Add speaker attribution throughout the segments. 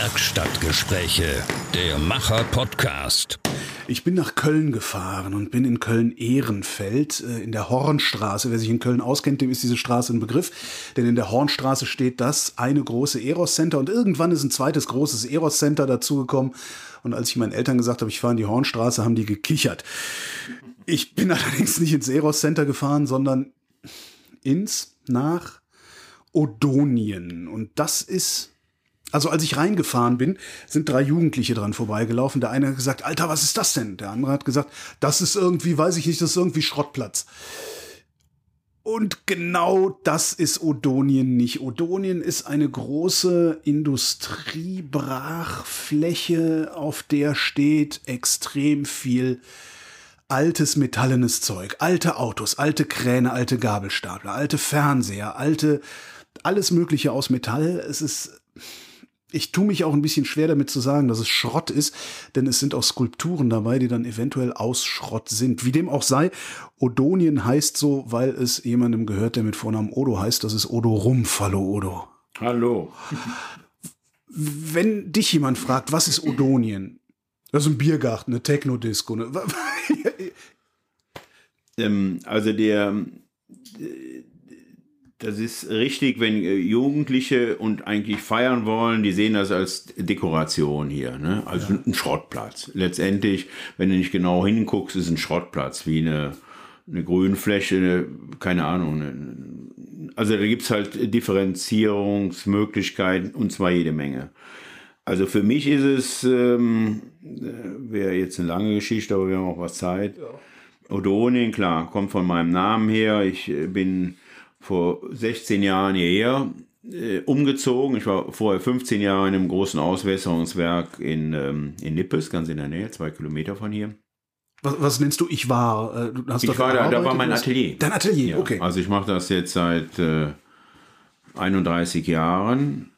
Speaker 1: Werkstattgespräche, der Macher-Podcast.
Speaker 2: Ich bin nach Köln gefahren und bin in Köln-Ehrenfeld äh, in der Hornstraße. Wer sich in Köln auskennt, dem ist diese Straße ein Begriff. Denn in der Hornstraße steht das eine große Eros-Center und irgendwann ist ein zweites großes Eros-Center dazugekommen. Und als ich meinen Eltern gesagt habe, ich fahre in die Hornstraße, haben die gekichert. Ich bin allerdings nicht ins Eros-Center gefahren, sondern ins, nach Odonien. Und das ist also als ich reingefahren bin, sind drei Jugendliche dran vorbeigelaufen. Der eine hat gesagt, Alter, was ist das denn? Der andere hat gesagt, das ist irgendwie, weiß ich nicht, das ist irgendwie Schrottplatz. Und genau das ist Odonien nicht. Odonien ist eine große Industriebrachfläche, auf der steht extrem viel altes metallenes Zeug, alte Autos, alte Kräne, alte Gabelstapler, alte Fernseher, alte alles Mögliche aus Metall. Es ist ich tue mich auch ein bisschen schwer damit zu sagen, dass es Schrott ist, denn es sind auch Skulpturen dabei, die dann eventuell aus Schrott sind. Wie dem auch sei, Odonien heißt so, weil es jemandem gehört, der mit Vornamen Odo heißt. Das ist Odo Rumpf. Hallo Odo.
Speaker 3: Hallo.
Speaker 2: Wenn dich jemand fragt, was ist Odonien? Das ist ein Biergarten, eine Techno-Disco. Ne?
Speaker 3: ähm, also der das ist richtig, wenn äh, Jugendliche und eigentlich feiern wollen, die sehen das als Dekoration hier, ne? Also ja. ein Schrottplatz. Letztendlich, wenn du nicht genau hinguckst, ist ein Schrottplatz wie eine, eine Grünfläche, keine Ahnung. Eine, also da gibt's halt Differenzierungsmöglichkeiten und zwar jede Menge. Also für mich ist es, ähm, äh, wäre jetzt eine lange Geschichte, aber wir haben auch was Zeit. Ja. Odonien, klar, kommt von meinem Namen her. Ich äh, bin vor 16 Jahren hierher äh, umgezogen. Ich war vorher 15 Jahre in einem großen Auswässerungswerk in, ähm, in Nippes, ganz in der Nähe, zwei Kilometer von hier.
Speaker 2: Was, was nennst du? Ich war. Äh, du
Speaker 3: hast ich war da, da war mein Atelier.
Speaker 2: Dein Atelier,
Speaker 3: ja.
Speaker 2: okay.
Speaker 3: Also ich mache das jetzt seit äh, 31 Jahren.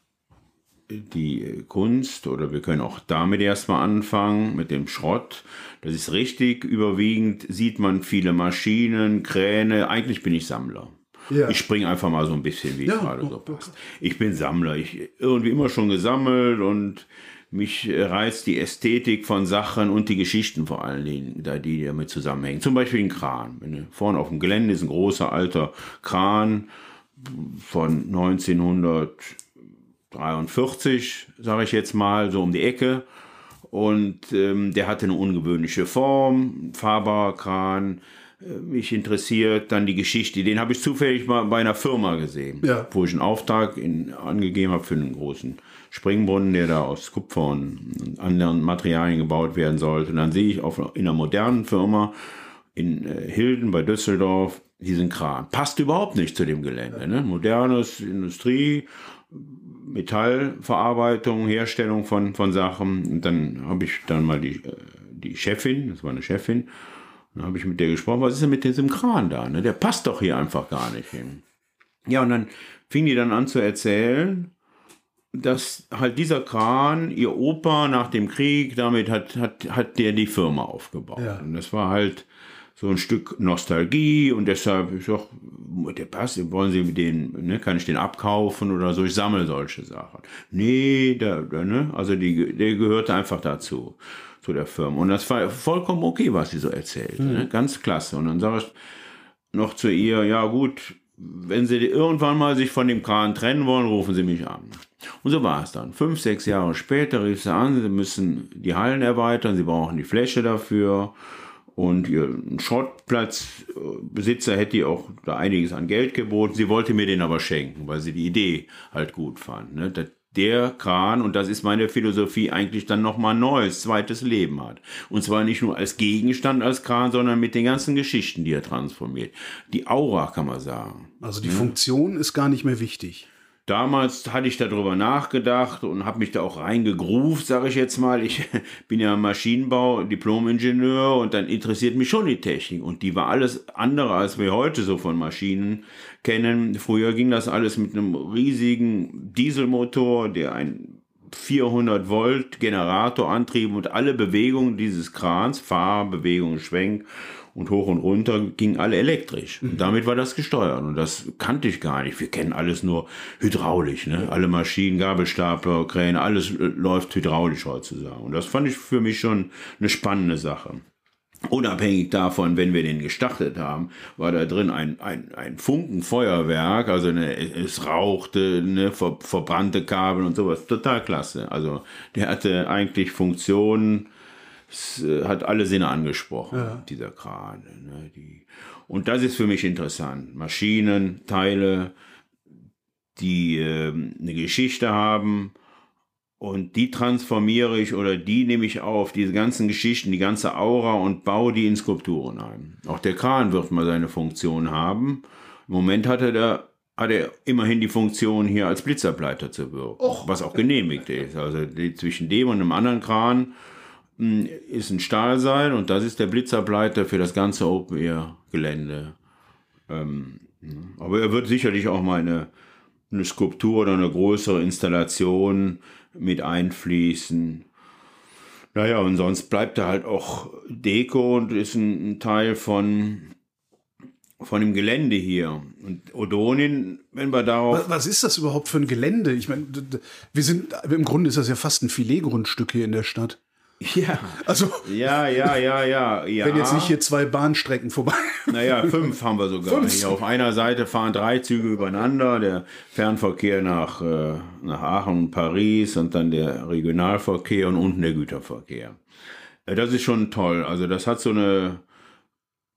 Speaker 3: Die Kunst, oder wir können auch damit erstmal anfangen, mit dem Schrott. Das ist richtig. Überwiegend sieht man viele Maschinen, Kräne. Eigentlich bin ich Sammler. Ja. Ich springe einfach mal so ein bisschen, wie ja, gerade so passt. Ich bin Sammler. Ich irgendwie immer schon gesammelt und mich reizt die Ästhetik von Sachen und die Geschichten vor allen Dingen, da die damit zusammenhängen. Zum Beispiel ein Kran. Vorne auf dem Gelände ist ein großer alter Kran von 1943, sage ich jetzt mal, so um die Ecke. Und ähm, der hatte eine ungewöhnliche Form, fahrbarer Kran äh, mich interessiert dann die Geschichte. Den habe ich zufällig mal bei einer Firma gesehen, ja. wo ich einen Auftrag in, angegeben habe für einen großen Springbrunnen, der da aus Kupfer und anderen Materialien gebaut werden sollte. Und dann sehe ich auf, in einer modernen Firma in äh, Hilden bei Düsseldorf diesen Kran. Passt überhaupt nicht zu dem Gelände. Ne? Modernes Industrie, Metallverarbeitung, Herstellung von, von Sachen. Und dann habe ich dann mal die, äh, die Chefin, das war eine Chefin, dann habe ich mit der gesprochen, was ist denn mit diesem Kran da? Ne? Der passt doch hier einfach gar nicht hin. Ja, und dann fing die dann an zu erzählen, dass halt dieser Kran, ihr Opa nach dem Krieg, damit hat, hat, hat der die Firma aufgebaut. Ja. Und das war halt so ein Stück Nostalgie und deshalb, ich sag, der passt, wollen Sie mit den, ne, kann ich den abkaufen oder so, ich sammle solche Sachen. Nee, der, der ne, also die, der gehörte einfach dazu zu der Firma. Und das war vollkommen okay, was sie so erzählt. Mhm. Ne? Ganz klasse. Und dann sage ich noch zu ihr, ja gut, wenn Sie irgendwann mal sich von dem Kran trennen wollen, rufen Sie mich an. Und so war es dann. Fünf, sechs Jahre später rief sie an, Sie müssen die Hallen erweitern, Sie brauchen die Fläche dafür. Und ihr Schrottplatzbesitzer hätte ihr auch da einiges an Geld geboten. Sie wollte mir den aber schenken, weil sie die Idee halt gut fand. Ne? Der Kran, und das ist meine Philosophie, eigentlich dann nochmal ein neues, zweites Leben hat. Und zwar nicht nur als Gegenstand, als Kran, sondern mit den ganzen Geschichten, die er transformiert. Die Aura, kann man sagen.
Speaker 2: Also die ja? Funktion ist gar nicht mehr wichtig.
Speaker 3: Damals hatte ich darüber nachgedacht und habe mich da auch reingegruft, sage ich jetzt mal. Ich bin ja Maschinenbau, Diplom-Ingenieur und dann interessiert mich schon die Technik. Und die war alles andere, als wir heute so von Maschinen kennen. Früher ging das alles mit einem riesigen Dieselmotor, der ein 400 Volt Generator antrieb und alle Bewegungen dieses Krans, Fahrbewegung, Schwenk und hoch und runter gingen alle elektrisch. Und damit war das gesteuert. Und das kannte ich gar nicht. Wir kennen alles nur hydraulisch. Ne? Alle Maschinen, Gabelstapler, Kräne, alles äh, läuft hydraulisch heutzutage. Und das fand ich für mich schon eine spannende Sache. Unabhängig davon, wenn wir den gestartet haben, war da drin ein, ein, ein Funkenfeuerwerk, also eine, es rauchte, ne, ver, verbrannte Kabel und sowas. Total klasse. Also der hatte eigentlich Funktionen, es äh, hat alle Sinne angesprochen, ja. dieser Kran. Ne, die, und das ist für mich interessant. Maschinen, Teile, die äh, eine Geschichte haben, und die transformiere ich oder die nehme ich auf, diese ganzen Geschichten, die ganze Aura und baue die in Skulpturen ein. Auch der Kran wird mal seine Funktion haben. Im Moment hat er, da, hat er immerhin die Funktion, hier als Blitzableiter zu wirken, Och. was auch genehmigt ist. Also die, zwischen dem und einem anderen Kran ist ein Stahlseil und das ist der Blitzableiter für das ganze Open-Air-Gelände. Ähm, aber er wird sicherlich auch mal eine, eine Skulptur oder eine größere Installation mit einfließen. Naja, und sonst bleibt da halt auch Deko und ist ein, ein Teil von, von dem Gelände hier. Und Odonin, wenn wir darauf.
Speaker 2: Was ist das überhaupt für ein Gelände? Ich meine, wir sind, im Grunde ist das ja fast ein Filetgrundstück hier in der Stadt.
Speaker 3: Ja. Also. Ja, ja, ja, ja, ja.
Speaker 2: Wenn jetzt nicht hier zwei Bahnstrecken vorbei.
Speaker 3: Naja, fünf haben wir sogar. Fünf. Hier auf einer Seite fahren drei Züge übereinander. Der Fernverkehr nach, äh, nach Aachen und Paris und dann der Regionalverkehr und unten der Güterverkehr. Äh, das ist schon toll. Also, das hat so eine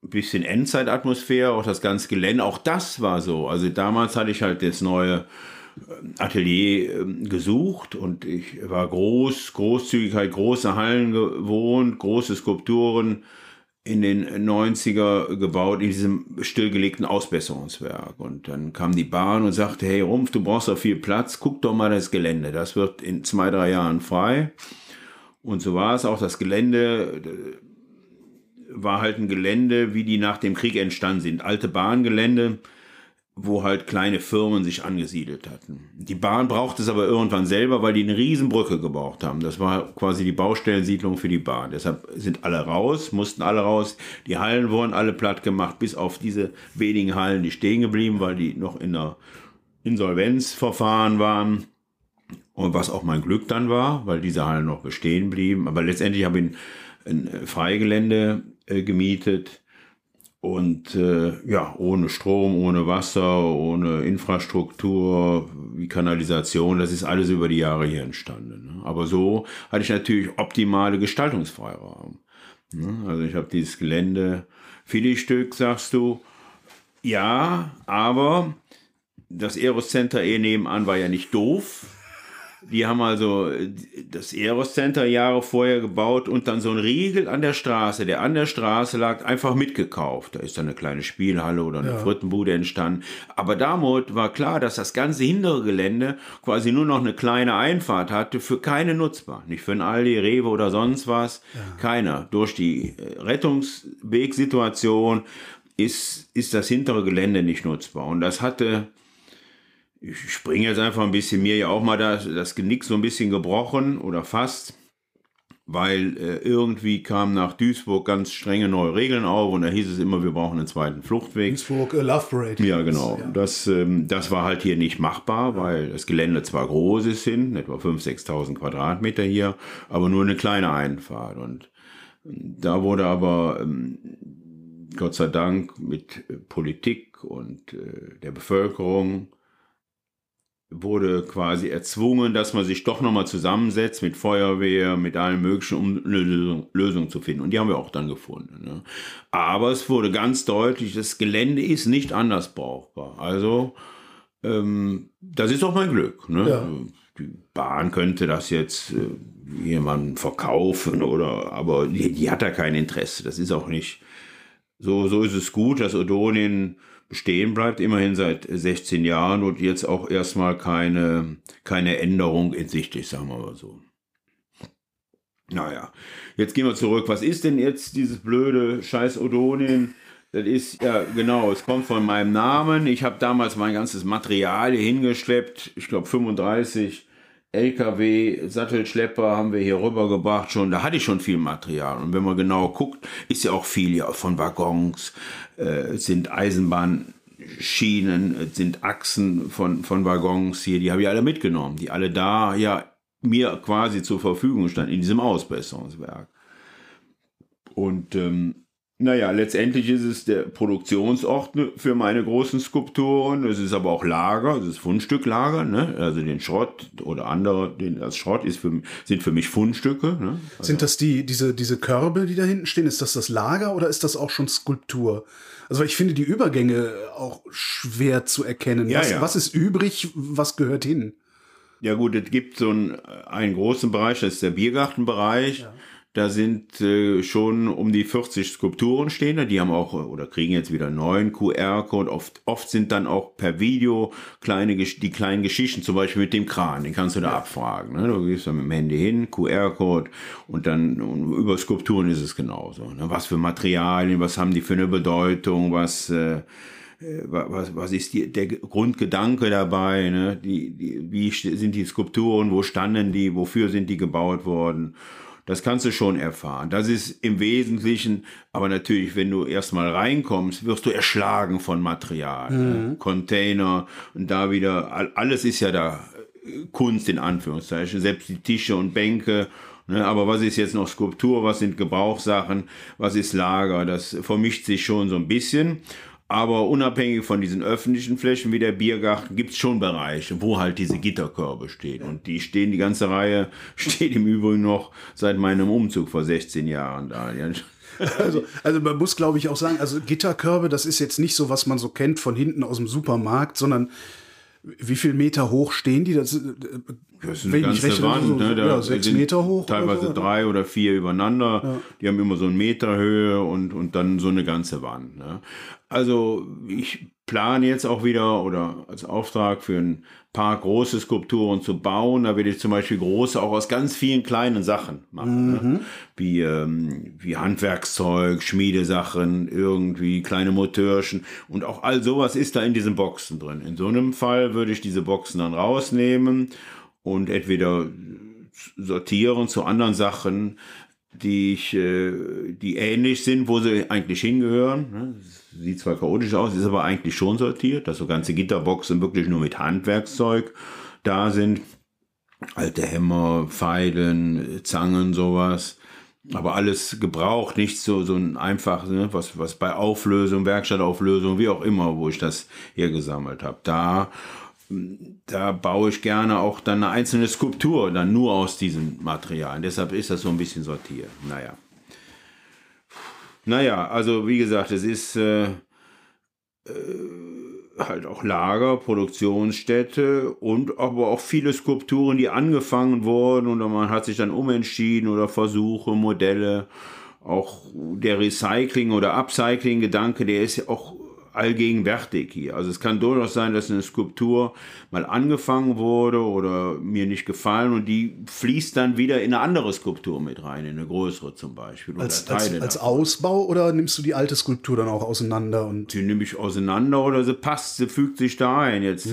Speaker 3: bisschen Endzeitatmosphäre, auch das ganze Gelände. Auch das war so. Also, damals hatte ich halt das neue Atelier ähm, gesucht und ich war groß, Großzügigkeit, große Hallen gewohnt, große Skulpturen in den 90er gebaut in diesem stillgelegten Ausbesserungswerk. Und dann kam die Bahn und sagte, hey Rumpf, du brauchst doch viel Platz, guck doch mal das Gelände, das wird in zwei, drei Jahren frei. Und so war es auch, das Gelände äh, war halt ein Gelände, wie die nach dem Krieg entstanden sind. Alte Bahngelände, wo halt kleine Firmen sich angesiedelt hatten. Die Bahn brauchte es aber irgendwann selber, weil die eine Riesenbrücke gebraucht haben. Das war quasi die Baustellensiedlung für die Bahn. Deshalb sind alle raus, mussten alle raus. Die Hallen wurden alle platt gemacht, bis auf diese wenigen Hallen, die stehen geblieben, weil die noch in der Insolvenzverfahren waren. Und was auch mein Glück dann war, weil diese Hallen noch bestehen blieben. Aber letztendlich habe ich ein, ein Freigelände äh, gemietet und äh, ja, ohne Strom, ohne Wasser, ohne Infrastruktur, wie Kanalisation, das ist alles über die Jahre hier entstanden. Ne? Aber so hatte ich natürlich optimale Gestaltungsfreiraum. Ne? Also ich habe dieses Gelände, viele Stück, sagst du, ja, aber das Eros Center eh nebenan war ja nicht doof. Die haben also äh, das Eros Center Jahre vorher gebaut und dann so ein Riegel an der Straße, der an der Straße lag, einfach mitgekauft. Da ist dann eine kleine Spielhalle oder eine ja. Frittenbude entstanden. Aber damit war klar, dass das ganze hintere Gelände quasi nur noch eine kleine Einfahrt hatte, für keine nutzbar. Nicht für ein Aldi, Rewe oder sonst was. Ja. Keiner. Durch die äh, Rettungswegsituation ist, ist das hintere Gelände nicht nutzbar. Und das hatte ich springe jetzt einfach ein bisschen mir ja auch mal das, das Genick so ein bisschen gebrochen oder fast, weil äh, irgendwie kamen nach Duisburg ganz strenge neue Regeln auf und da hieß es immer, wir brauchen einen zweiten Fluchtweg.
Speaker 2: Duisburg uh, Love Parade.
Speaker 3: Ja, genau. Ja. Das, ähm, das war halt hier nicht machbar, weil das Gelände zwar groß ist hin, etwa 5.000, 6.000 Quadratmeter hier, aber nur eine kleine Einfahrt. Und da wurde aber ähm, Gott sei Dank mit äh, Politik und äh, der Bevölkerung wurde quasi erzwungen, dass man sich doch nochmal zusammensetzt mit Feuerwehr, mit allen möglichen, um eine Lösung, Lösung zu finden. Und die haben wir auch dann gefunden. Ne? Aber es wurde ganz deutlich, das Gelände ist nicht anders brauchbar. Also, ähm, das ist auch mein Glück. Ne? Ja. Die Bahn könnte das jetzt äh, jemandem verkaufen oder, aber die, die hat da kein Interesse. Das ist auch nicht, so, so ist es gut, dass Odonien bestehen bleibt, immerhin seit 16 Jahren und jetzt auch erstmal keine, keine Änderung in Sicht ist, sagen wir mal so. Naja, jetzt gehen wir zurück. Was ist denn jetzt dieses blöde Scheiß Odonien? Das ist, ja, genau, es kommt von meinem Namen. Ich habe damals mein ganzes Material hier hingeschleppt. Ich glaube, 35 LKW, Sattelschlepper haben wir hier rübergebracht schon. Da hatte ich schon viel Material. Und wenn man genau guckt, ist ja auch viel von Waggons, äh, sind Eisenbahnschienen, sind Achsen von, von Waggons hier. Die habe ich alle mitgenommen, die alle da ja mir quasi zur Verfügung standen in diesem Ausbesserungswerk. Und ähm, naja, letztendlich ist es der Produktionsort für meine großen Skulpturen. Es ist aber auch Lager, es ist Fundstücklager. Ne? Also den Schrott oder andere, den, das Schrott ist für, sind für mich Fundstücke. Ne? Also
Speaker 2: Sind das die, diese, diese Körbe, die da hinten stehen? Ist das das Lager oder ist das auch schon Skulptur? Also ich finde die Übergänge auch schwer zu erkennen.
Speaker 3: Ja,
Speaker 2: was,
Speaker 3: ja.
Speaker 2: was ist übrig, was gehört hin?
Speaker 3: Ja gut, es gibt so einen, einen großen Bereich, das ist der Biergartenbereich. Da sind äh, schon um die 40 Skulpturen stehen da. Die haben auch äh, oder kriegen jetzt wieder einen neuen QR-Code. Oft, oft sind dann auch per Video kleine die kleinen Geschichten, zum Beispiel mit dem Kran, den kannst du da abfragen. Ne? Du gehst dann mit dem Handy hin, QR-Code und dann und über Skulpturen ist es genauso. Ne? Was für Materialien, was haben die für eine Bedeutung, was äh, was, was ist die, der Grundgedanke dabei, ne? die, die, wie sind die Skulpturen, wo standen die, wofür sind die gebaut worden. Das kannst du schon erfahren. Das ist im Wesentlichen, aber natürlich, wenn du erstmal reinkommst, wirst du erschlagen von Material. Ne? Container und da wieder, all- alles ist ja da äh, Kunst in Anführungszeichen, selbst die Tische und Bänke. Ne? Aber was ist jetzt noch Skulptur, was sind Gebrauchssachen, was ist Lager, das vermischt sich schon so ein bisschen. Aber unabhängig von diesen öffentlichen Flächen wie der Biergarten gibt es schon Bereiche, wo halt diese Gitterkörbe stehen. Und die stehen, die ganze Reihe steht im Übrigen noch seit meinem Umzug vor 16 Jahren da.
Speaker 2: Also, also man muss, glaube ich, auch sagen, also Gitterkörbe, das ist jetzt nicht so, was man so kennt von hinten aus dem Supermarkt, sondern wie viel Meter hoch stehen die? Das, äh,
Speaker 3: Das ist eine
Speaker 2: wenn
Speaker 3: ganze Wand,
Speaker 2: so,
Speaker 3: ne? Da
Speaker 2: ja, sechs Meter hoch. oder
Speaker 3: Teilweise
Speaker 2: so, oder?
Speaker 3: drei oder vier übereinander. Die haben immer so einen Meter Höhe und, und dann so eine ganze Wand. Ne? Also ich plane jetzt auch wieder oder als Auftrag für ein paar große Skulpturen zu bauen. Da werde ich zum Beispiel große auch aus ganz vielen kleinen Sachen machen. Ne? Wie, ähm, wie Handwerkszeug, Schmiedesachen, irgendwie kleine Motörchen und auch all sowas ist da in diesen Boxen drin. In so einem Fall würde ich diese Boxen dann rausnehmen und entweder sortieren zu anderen Sachen, die ich, äh, die ähnlich sind, wo sie eigentlich hingehören. ne? Sieht zwar chaotisch aus, ist aber eigentlich schon sortiert, dass so ganze Gitterboxen wirklich nur mit Handwerkszeug da sind. Alte Hämmer, Pfeilen, Zangen, sowas. Aber alles gebraucht, nicht so, so ein einfach, ne, was, was bei Auflösung, Werkstattauflösung, wie auch immer, wo ich das hier gesammelt habe. Da da baue ich gerne auch dann eine einzelne Skulptur, dann nur aus diesen Materialien. Deshalb ist das so ein bisschen sortiert. Naja. Naja, also wie gesagt, es ist äh, äh, halt auch Lager, Produktionsstätte und aber auch viele Skulpturen, die angefangen wurden und man hat sich dann umentschieden oder Versuche, Modelle. Auch der Recycling- oder Upcycling-Gedanke, der ist ja auch allgegenwärtig hier. Also es kann durchaus sein, dass eine Skulptur mal angefangen wurde oder mir nicht gefallen und die fließt dann wieder in eine andere Skulptur mit rein, in eine größere zum Beispiel.
Speaker 2: Als, als, als. Ausbau oder nimmst du die alte Skulptur dann auch auseinander und
Speaker 3: sie nehme ich auseinander oder sie passt, sie fügt sich da ein. Jetzt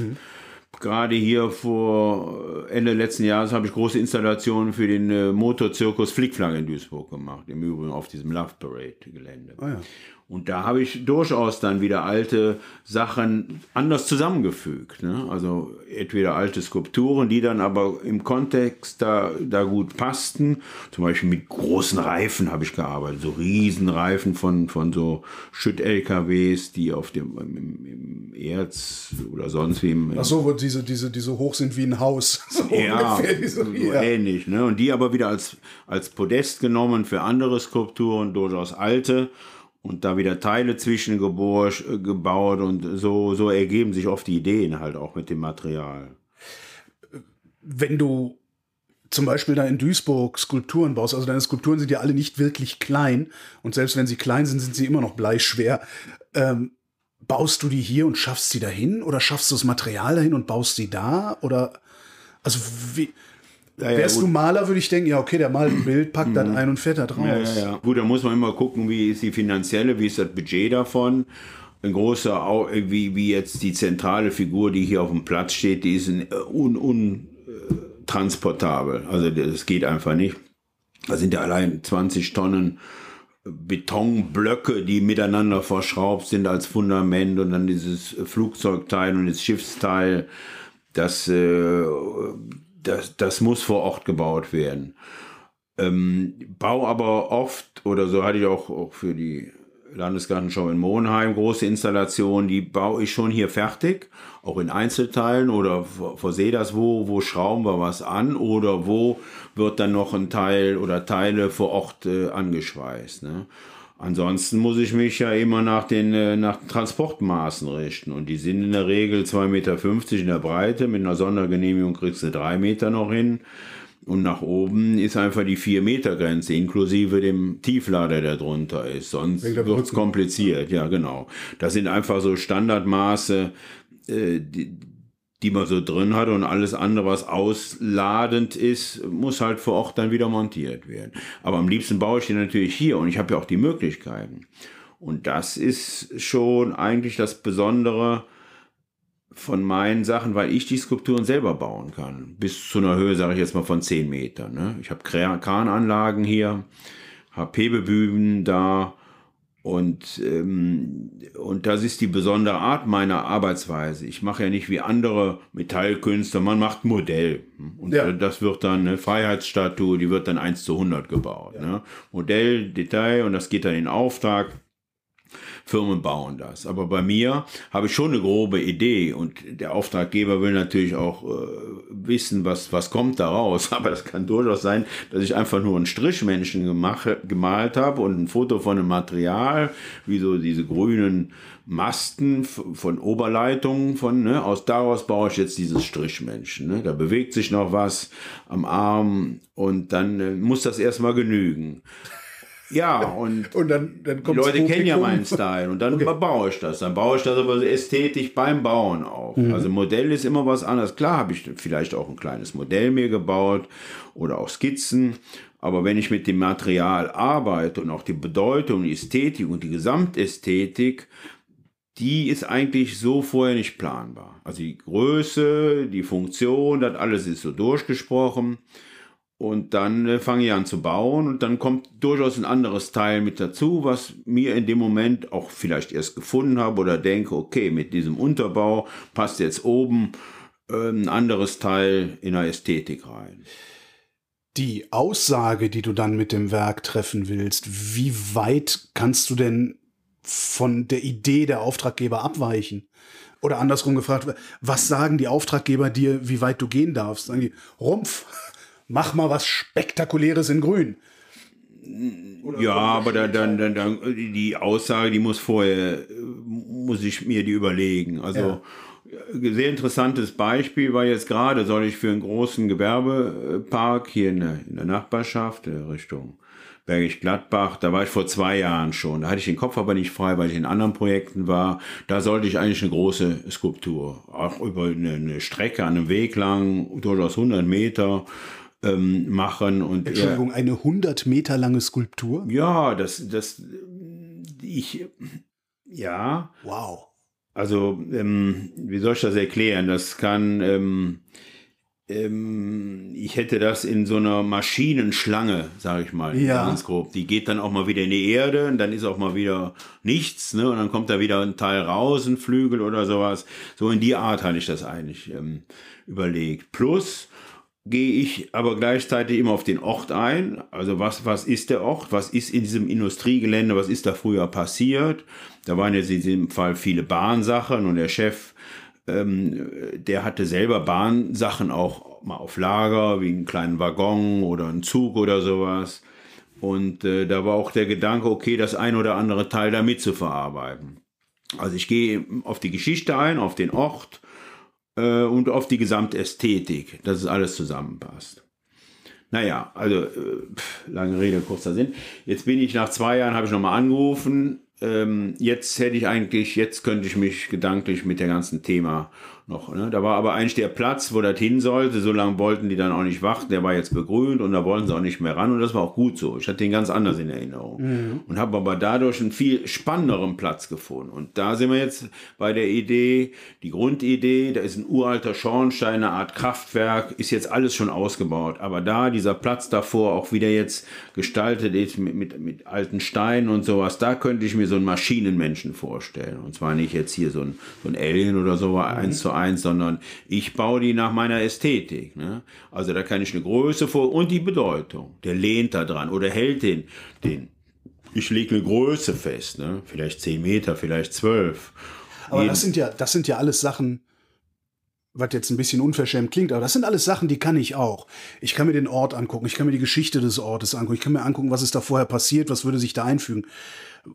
Speaker 3: gerade hier vor Ende letzten Jahres habe ich große Installationen für den äh, Motorzirkus Flickflag in Duisburg gemacht. Im Übrigen auf diesem Love Parade Gelände.
Speaker 2: ja.
Speaker 3: Und da habe ich durchaus dann wieder alte Sachen anders zusammengefügt. Ne? Also entweder alte Skulpturen, die dann aber im Kontext da, da gut passten. Zum Beispiel mit großen Reifen habe ich gearbeitet. So Riesenreifen von, von so Schütt-LKWs, die auf dem im, im Erz oder sonst wie im,
Speaker 2: ach so, wo diese, diese, die so hoch sind wie ein Haus. So
Speaker 3: ja,
Speaker 2: ungefähr, diese,
Speaker 3: so
Speaker 2: ja.
Speaker 3: ähnlich. Ne? Und die aber wieder als, als Podest genommen für andere Skulpturen, durchaus alte. Und da wieder Teile zwischengebohrt, äh, und so, so ergeben sich oft die Ideen halt auch mit dem Material.
Speaker 2: Wenn du zum Beispiel da in Duisburg Skulpturen baust, also deine Skulpturen sind ja alle nicht wirklich klein und selbst wenn sie klein sind, sind sie immer noch bleischwer. Ähm, baust du die hier und schaffst sie dahin oder schaffst du das Material dahin und baust sie da oder also wie
Speaker 3: ja,
Speaker 2: wärst
Speaker 3: gut.
Speaker 2: du Maler, würde ich denken, ja okay, der malt ein Bild, packt das ein und fährt da draus.
Speaker 3: Ja, ja, ja. Gut, da muss man immer gucken, wie ist die finanzielle, wie ist das Budget davon. Ein großer, wie, wie jetzt die zentrale Figur, die hier auf dem Platz steht, die ist ein äh, un, un, transportabel. Also das geht einfach nicht. Da sind ja allein 20 Tonnen Betonblöcke, die miteinander verschraubt sind als Fundament und dann dieses Flugzeugteil und das Schiffsteil. Das, äh, das, das muss vor Ort gebaut werden. Ähm, bau aber oft, oder so hatte ich auch, auch für die Landesgartenschau in Monheim, große Installationen, die baue ich schon hier fertig, auch in Einzelteilen oder versehe das wo, wo schrauben wir was an oder wo wird dann noch ein Teil oder Teile vor Ort äh, angeschweißt. Ne? Ansonsten muss ich mich ja immer nach den, äh, nach Transportmaßen richten. Und die sind in der Regel 2,50 Meter in der Breite. Mit einer Sondergenehmigung kriegst du drei Meter noch hin. Und nach oben ist einfach die 4-Meter-Grenze, inklusive dem Tieflader, der drunter ist. Sonst wird es kompliziert. Ja, genau. Das sind einfach so Standardmaße, äh, die, die man so drin hat und alles andere, was ausladend ist, muss halt vor Ort dann wieder montiert werden. Aber am liebsten baue ich die natürlich hier und ich habe ja auch die Möglichkeiten. Und das ist schon eigentlich das Besondere von meinen Sachen, weil ich die Skulpturen selber bauen kann. Bis zu einer Höhe, sage ich jetzt mal, von 10 Metern. Ne? Ich habe Krananlagen hier, habe Hebebüben da, und, ähm, und das ist die besondere Art meiner Arbeitsweise. Ich mache ja nicht wie andere Metallkünstler, man macht Modell. Und ja. das wird dann eine Freiheitsstatue, die wird dann 1 zu 100 gebaut. Ja. Ne? Modell, Detail und das geht dann in Auftrag. Firmen bauen das. Aber bei mir habe ich schon eine grobe Idee und der Auftraggeber will natürlich auch äh, wissen, was, was kommt da raus. Aber das kann durchaus sein, dass ich einfach nur einen Strichmenschen gemacht, gemalt habe und ein Foto von einem Material, wie so diese grünen Masten von Oberleitungen von, ne, aus daraus baue ich jetzt dieses Strichmenschen. Ne? Da bewegt sich noch was am Arm und dann äh, muss das erstmal genügen. Ja, und,
Speaker 2: und dann, dann
Speaker 3: die Leute kennen ja meinen Style und dann okay. baue ich das. Dann baue ich das aber ästhetisch beim Bauen auf. Mhm. Also Modell ist immer was anderes. Klar habe ich vielleicht auch ein kleines Modell mir gebaut oder auch Skizzen. Aber wenn ich mit dem Material arbeite und auch die Bedeutung, die Ästhetik und die Gesamtästhetik, die ist eigentlich so vorher nicht planbar. Also die Größe, die Funktion, das alles ist so durchgesprochen. Und dann äh, fange ich an zu bauen und dann kommt durchaus ein anderes Teil mit dazu, was mir in dem Moment auch vielleicht erst gefunden habe oder denke, okay, mit diesem Unterbau passt jetzt oben äh, ein anderes Teil in der Ästhetik rein.
Speaker 2: Die Aussage, die du dann mit dem Werk treffen willst, wie weit kannst du denn von der Idee der Auftraggeber abweichen? Oder andersrum gefragt, was sagen die Auftraggeber dir, wie weit du gehen darfst? Sagen die, Rumpf, mach mal was Spektakuläres in Grün.
Speaker 3: Oder ja, aber dann, dann, dann, dann, die Aussage, die muss vorher, muss ich mir die überlegen. Also ja. sehr interessantes Beispiel war jetzt gerade, soll ich für einen großen Gewerbepark hier in der, in der Nachbarschaft äh, Richtung Bergisch Gladbach, da war ich vor zwei Jahren schon. Da hatte ich den Kopf aber nicht frei, weil ich in anderen Projekten war. Da sollte ich eigentlich eine große Skulptur, auch über eine, eine Strecke an einem Weg lang, durchaus 100 Meter ähm, machen. Und
Speaker 2: Entschuldigung, eine 100 Meter lange Skulptur?
Speaker 3: Ja, das, das, ich, ja.
Speaker 2: Wow.
Speaker 3: Also, ähm, wie soll ich das erklären? Das kann, ähm, ähm, ich hätte das in so einer Maschinenschlange, sage ich mal,
Speaker 2: ja.
Speaker 3: ganz grob. Die geht dann auch mal wieder in die Erde und dann ist auch mal wieder nichts, ne? Und dann kommt da wieder ein Teil raus, ein Flügel oder sowas. So in die Art hatte ich das eigentlich ähm, überlegt. Plus, gehe ich aber gleichzeitig immer auf den Ort ein. Also was, was ist der Ort? Was ist in diesem Industriegelände? Was ist da früher passiert? Da waren jetzt in diesem Fall viele Bahnsachen und der Chef, ähm, der hatte selber Bahnsachen auch mal auf Lager, wie einen kleinen Waggon oder einen Zug oder sowas. Und äh, da war auch der Gedanke, okay, das ein oder andere Teil da mitzuverarbeiten. Also ich gehe auf die Geschichte ein, auf den Ort, äh, und auf die Gesamtästhetik, dass es alles zusammenpasst. Naja, also äh, lange Rede, kurzer Sinn. Jetzt bin ich nach zwei Jahren, habe ich nochmal angerufen ähm, jetzt hätte ich eigentlich, jetzt könnte ich mich gedanklich mit der ganzen Thema noch. Ne? Da war aber eigentlich der Platz, wo das hin sollte. So lange wollten die dann auch nicht warten. Der war jetzt begrünt und da wollten sie auch nicht mehr ran. Und das war auch gut so. Ich hatte den ganz anders in Erinnerung. Mhm. Und habe aber dadurch einen viel spannenderen Platz gefunden. Und da sind wir jetzt bei der Idee, die Grundidee, da ist ein uralter Schornstein, eine Art Kraftwerk, ist jetzt alles schon ausgebaut. Aber da, dieser Platz davor, auch wieder jetzt gestaltet ist mit, mit, mit alten Steinen und sowas, da könnte ich mir so einen Maschinenmenschen vorstellen. Und zwar nicht jetzt hier so ein, so ein Alien oder so, mhm. eins zu eins, sondern ich baue die nach meiner Ästhetik. Ne? Also da kann ich eine Größe vor und die Bedeutung. Der lehnt da dran oder hält den, den. Ich lege eine Größe fest, ne? vielleicht zehn Meter, vielleicht zwölf.
Speaker 2: Aber das sind ja, das sind ja alles Sachen, was jetzt ein bisschen unverschämt klingt, aber das sind alles Sachen, die kann ich auch. Ich kann mir den Ort angucken, ich kann mir die Geschichte des Ortes angucken, ich kann mir angucken, was ist da vorher passiert, was würde sich da einfügen.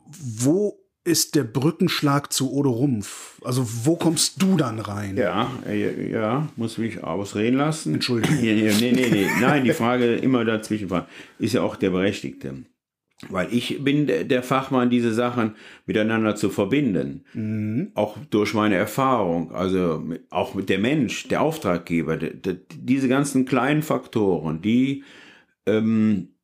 Speaker 2: Wo ist der Brückenschlag zu Odo Rumpf? Also wo kommst du dann rein?
Speaker 3: Ja, äh, ja, muss mich ausreden lassen.
Speaker 2: Entschuldigung.
Speaker 3: Nee, nee, nee, nee. Nein, die Frage immer dazwischen ist ja auch der Berechtigte. Weil ich bin der Fachmann, diese Sachen miteinander zu verbinden. Mhm. Auch durch meine Erfahrung. Also auch mit der Mensch, der Auftraggeber. diese ganzen kleinen Faktoren, die ähm,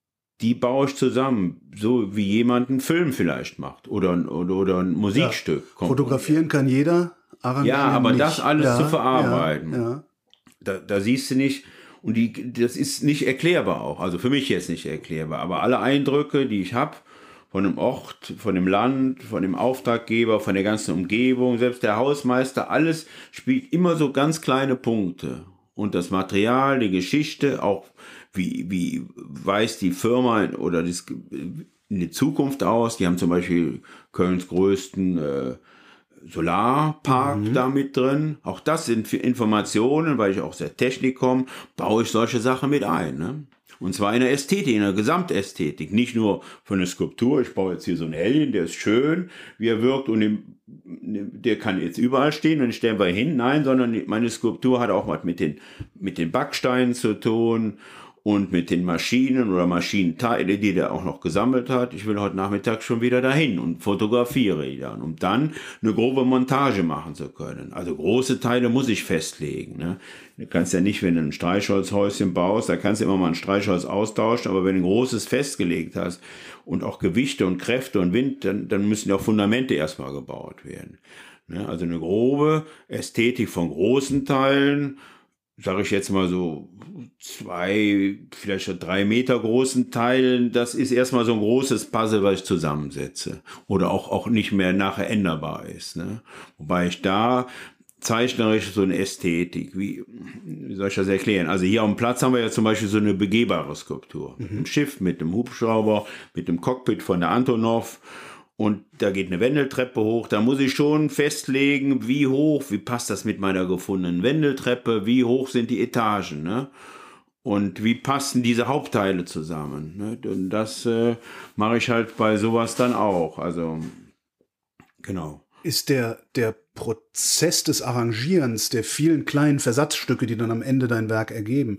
Speaker 3: die baue ich zusammen, so wie jemand einen Film vielleicht macht oder, oder, oder ein Musikstück.
Speaker 2: Ja. Fotografieren kann jeder,
Speaker 3: arrangieren Ja, aber nicht. das alles ja, zu verarbeiten, ja, da, da siehst du nicht, und die, das ist nicht erklärbar auch, also für mich jetzt nicht erklärbar, aber alle Eindrücke, die ich habe, von dem Ort, von dem Land, von dem Auftraggeber, von der ganzen Umgebung, selbst der Hausmeister, alles spielt immer so ganz kleine Punkte. Und das Material, die Geschichte, auch wie, wie weiß die Firma oder das, in die Zukunft aus? Die haben zum Beispiel Kölns größten äh, Solarpark mhm. da mit drin. Auch das sind für Informationen, weil ich auch sehr Technik komme, baue ich solche Sachen mit ein. Ne? Und zwar in der Ästhetik, in der Gesamtästhetik. Nicht nur für eine Skulptur, ich baue jetzt hier so einen Alien, der ist schön, wie er wirkt und im, der kann jetzt überall stehen und den stellen wir hin. Nein, sondern meine Skulptur hat auch was mit den, mit den Backsteinen zu tun und mit den Maschinen oder Maschinenteile, die der auch noch gesammelt hat. Ich will heute Nachmittag schon wieder dahin und fotografiere die dann, um dann eine grobe Montage machen zu können. Also große Teile muss ich festlegen. Ne? Du kannst ja nicht, wenn du ein Streichholzhäuschen baust, da kannst du immer mal ein Streichholz austauschen, aber wenn du ein großes festgelegt hast und auch Gewichte und Kräfte und Wind, dann, dann müssen ja auch Fundamente erstmal gebaut werden. Ne? Also eine grobe Ästhetik von großen Teilen sage ich jetzt mal so, zwei, vielleicht schon drei Meter großen Teilen, das ist erstmal so ein großes Puzzle, was ich zusammensetze. Oder auch, auch nicht mehr nachher änderbar ist. Ne? Wobei ich da zeichnerisch so eine Ästhetik, wie, wie soll ich das erklären? Also hier am Platz haben wir ja zum Beispiel so eine begehbare Skulptur. Mhm. Ein Schiff mit einem Hubschrauber, mit dem Cockpit von der Antonov und da geht eine Wendeltreppe hoch. Da muss ich schon festlegen, wie hoch, wie passt das mit meiner gefundenen Wendeltreppe, wie hoch sind die Etagen, ne? Und wie passen diese Hauptteile zusammen? Ne? Und das äh, mache ich halt bei sowas dann auch. Also, genau.
Speaker 2: Ist der, der Prozess des Arrangierens der vielen kleinen Versatzstücke, die dann am Ende dein Werk ergeben,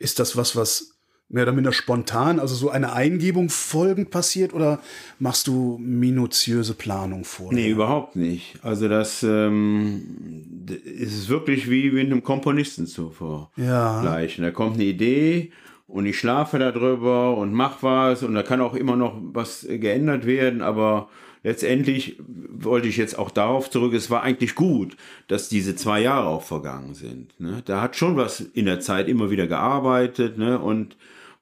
Speaker 2: ist das was, was mehr oder minder spontan, also so eine Eingebung folgend passiert oder machst du minutiöse Planung vor?
Speaker 3: Nee, überhaupt nicht. Also das ähm, ist wirklich wie mit einem Komponisten zu vergleichen. Ja. Da kommt eine Idee und ich schlafe darüber und mach was und da kann auch immer noch was geändert werden, aber letztendlich wollte ich jetzt auch darauf zurück, es war eigentlich gut, dass diese zwei Jahre auch vergangen sind. Ne? Da hat schon was in der Zeit immer wieder gearbeitet ne? und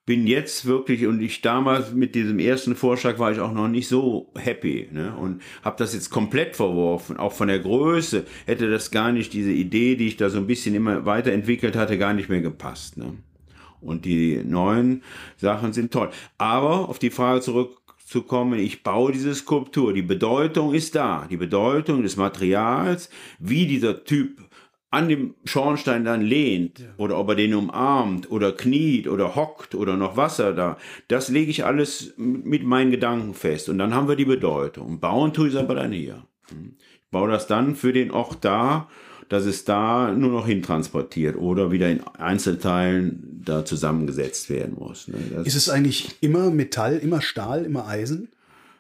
Speaker 3: bin jetzt wirklich und ich damals mit diesem ersten Vorschlag war ich auch noch nicht so happy ne? und habe das jetzt komplett verworfen. Auch von der Größe hätte das gar nicht diese Idee, die ich da so ein bisschen immer weiterentwickelt hatte, gar nicht mehr gepasst. Ne? Und die neuen Sachen sind toll. Aber auf die Frage zurückzukommen, ich baue diese Skulptur. Die Bedeutung ist da. Die Bedeutung des Materials, wie dieser Typ an dem Schornstein dann lehnt ja. oder ob er den umarmt oder kniet oder hockt oder noch Wasser da, das lege ich alles mit meinen Gedanken fest und dann haben wir die Bedeutung. Bauen tue ich es aber dann hier. Ich baue das dann für den Ort da, dass es da nur noch hintransportiert oder wieder in Einzelteilen da zusammengesetzt werden muss. Ne?
Speaker 2: Ist es eigentlich immer Metall, immer Stahl, immer Eisen?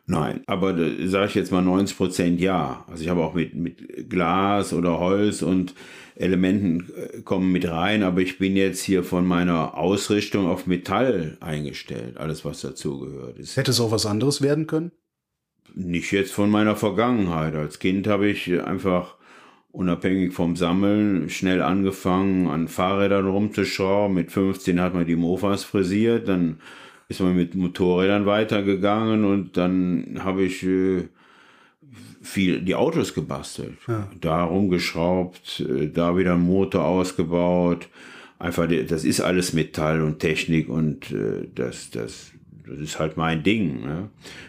Speaker 3: Nein, aber sage ich jetzt mal 90 Prozent ja. Also ich habe auch mit, mit Glas oder Holz und Elementen äh, kommen mit rein, aber ich bin jetzt hier von meiner Ausrichtung auf Metall eingestellt, alles was dazugehört.
Speaker 2: Hätte es auch was anderes werden können?
Speaker 3: Nicht jetzt von meiner Vergangenheit. Als Kind habe ich einfach unabhängig vom Sammeln schnell angefangen, an Fahrrädern rumzuschrauben. Mit 15 hat man die Mofas frisiert, dann ist man mit Motorrädern weitergegangen und dann habe ich äh, viel die Autos gebastelt. Ja. Da rumgeschraubt, äh, da wieder Motor ausgebaut. Einfach, das ist alles Metall und Technik und äh, das, das, das ist halt mein Ding. Ne?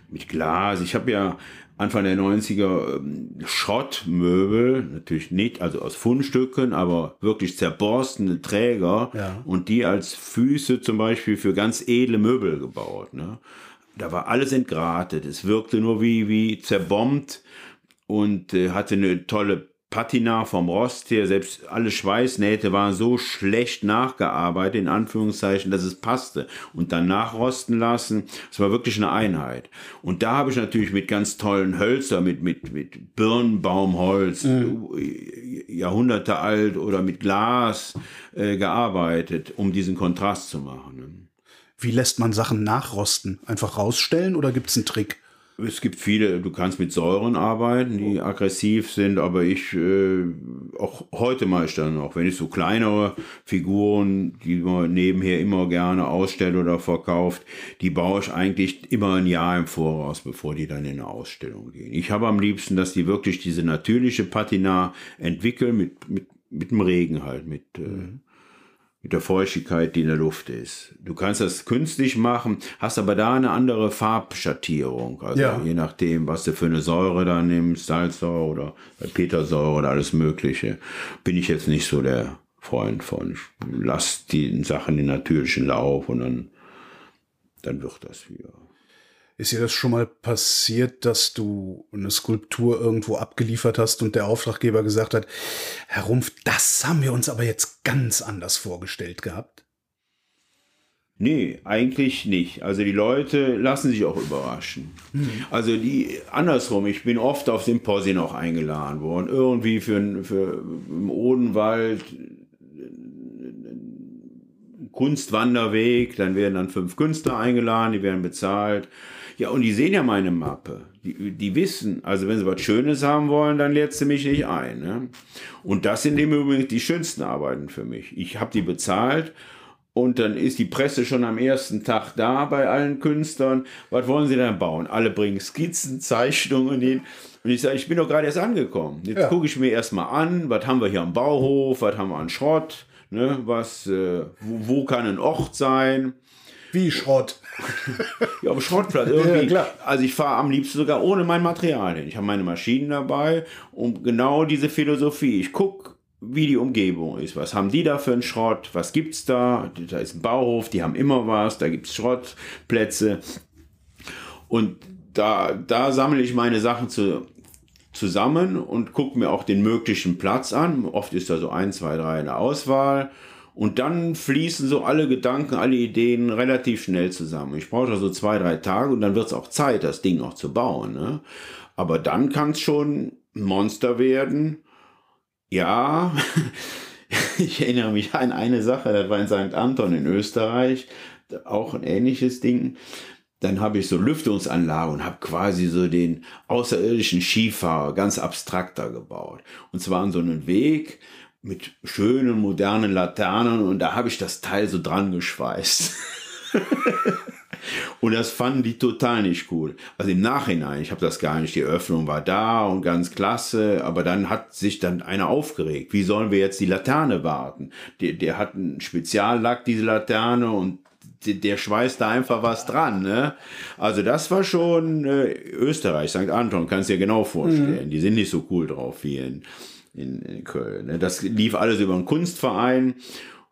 Speaker 3: Mit Glas. Ich habe ja Anfang der 90er ähm, Schrottmöbel, natürlich nicht, also aus Fundstücken, aber wirklich zerborstene Träger ja. und die als Füße zum Beispiel für ganz edle Möbel gebaut. Ne? Da war alles entgratet, es wirkte nur wie, wie zerbombt und äh, hatte eine tolle Patina vom Rost her, selbst alle Schweißnähte waren so schlecht nachgearbeitet, in Anführungszeichen, dass es passte. Und dann nachrosten lassen, es war wirklich eine Einheit. Und da habe ich natürlich mit ganz tollen Hölzer, mit, mit, mit Birnbaumholz, mhm. Jahrhunderte alt oder mit Glas äh, gearbeitet, um diesen Kontrast zu machen.
Speaker 2: Wie lässt man Sachen nachrosten? Einfach rausstellen oder gibt es einen Trick?
Speaker 3: Es gibt viele, du kannst mit Säuren arbeiten, die aggressiv sind, aber ich, äh, auch heute mache ich dann noch, wenn ich so kleinere Figuren, die man nebenher immer gerne ausstellt oder verkauft, die baue ich eigentlich immer ein Jahr im Voraus, bevor die dann in eine Ausstellung gehen. Ich habe am liebsten, dass die wirklich diese natürliche Patina entwickeln mit, mit, mit dem Regen halt, mit, äh, mhm mit der Feuchtigkeit, die in der Luft ist. Du kannst das künstlich machen, hast aber da eine andere Farbschattierung. Also ja. je nachdem, was du für eine Säure da nimmst, Salzsäure oder Petersäure oder alles Mögliche, bin ich jetzt nicht so der Freund von. Ich lass die Sachen den natürlichen Lauf und dann, dann wird das wieder.
Speaker 2: Ist dir das schon mal passiert, dass du eine Skulptur irgendwo abgeliefert hast und der Auftraggeber gesagt hat, Herr Rumpf, das haben wir uns aber jetzt ganz anders vorgestellt gehabt?
Speaker 3: Nee, eigentlich nicht. Also die Leute lassen sich auch überraschen. Mhm. Also die andersrum, ich bin oft auf Symposien auch eingeladen worden. Irgendwie für, für im Odenwald Kunstwanderweg, dann werden dann fünf Künstler eingeladen, die werden bezahlt. Ja, und die sehen ja meine Mappe. Die, die wissen, also wenn sie was Schönes haben wollen, dann lädst du mich nicht ein. Ne? Und das sind im Übrigen die schönsten Arbeiten für mich. Ich habe die bezahlt und dann ist die Presse schon am ersten Tag da bei allen Künstlern. Was wollen sie denn bauen? Alle bringen Skizzen, Zeichnungen hin. Und ich sage, ich bin doch gerade erst angekommen. Jetzt ja. gucke ich mir erstmal an, was haben wir hier am Bauhof, was haben wir an Schrott, ne? was, äh, wo, wo kann ein Ort sein.
Speaker 2: Wie Schrott.
Speaker 3: ja, aber Schrottplatz irgendwie. Ja, also ich fahre am liebsten sogar ohne mein Material hin. Ich habe meine Maschinen dabei und genau diese Philosophie. Ich gucke, wie die Umgebung ist. Was haben die da für einen Schrott? Was gibt's da? Da ist ein Bauhof, die haben immer was, da gibt es Schrottplätze. Und da, da sammle ich meine Sachen zu, zusammen und gucke mir auch den möglichen Platz an. Oft ist da so ein, zwei, drei in der Auswahl und dann fließen so alle Gedanken, alle Ideen relativ schnell zusammen. Ich brauche da so zwei, drei Tage und dann wird es auch Zeit, das Ding noch zu bauen. Ne? Aber dann kann es schon Monster werden. Ja, ich erinnere mich an eine Sache, das war in St. Anton in Österreich, auch ein ähnliches Ding. Dann habe ich so Lüftungsanlage und habe quasi so den außerirdischen Skifahrer ganz abstrakter gebaut. Und zwar an so einem Weg, mit schönen modernen Laternen und da habe ich das Teil so dran geschweißt. und das fanden die total nicht cool. Also im Nachhinein, ich habe das gar nicht, die Öffnung war da und ganz klasse, aber dann hat sich dann einer aufgeregt. Wie sollen wir jetzt die Laterne warten? Der, der hat einen Speziallack, diese Laterne und der schweißt da einfach was dran. Ne? Also das war schon äh, Österreich, St. Anton, kannst du dir genau vorstellen. Mhm. Die sind nicht so cool drauf wie in, in, in Köln. Ne? Das lief alles über einen Kunstverein.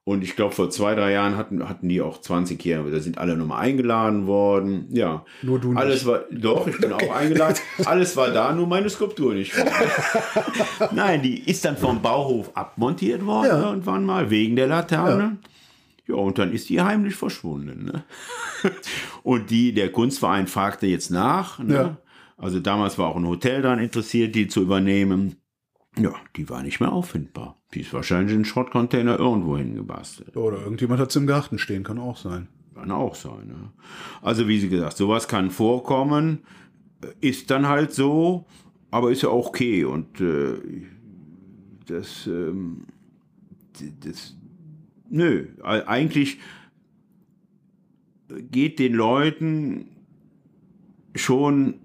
Speaker 3: Und ich glaube, vor zwei, drei Jahren hatten, hatten die auch 20 Jahre, da sind alle nochmal eingeladen worden. Ja.
Speaker 2: Nur du nicht.
Speaker 3: Alles war, doch, ich bin okay. auch eingeladen. Alles war da, nur meine Skulptur nicht. Nein, die ist dann vom Bauhof abmontiert worden ja. irgendwann mal, wegen der Laterne. Ja. Ja, und dann ist die heimlich verschwunden. Ne? Und die, der Kunstverein fragte jetzt nach. Ne?
Speaker 2: Ja.
Speaker 3: Also damals war auch ein Hotel daran interessiert, die zu übernehmen. Ja, die war nicht mehr auffindbar. Die ist wahrscheinlich in einen Schrottcontainer irgendwo hingebastelt.
Speaker 2: Oder irgendjemand hat es im Garten stehen, kann auch sein.
Speaker 3: Kann auch sein. Ne? Also wie Sie gesagt, sowas kann vorkommen, ist dann halt so, aber ist ja auch okay. Und äh, das, ähm, das, nö, eigentlich geht den Leuten schon,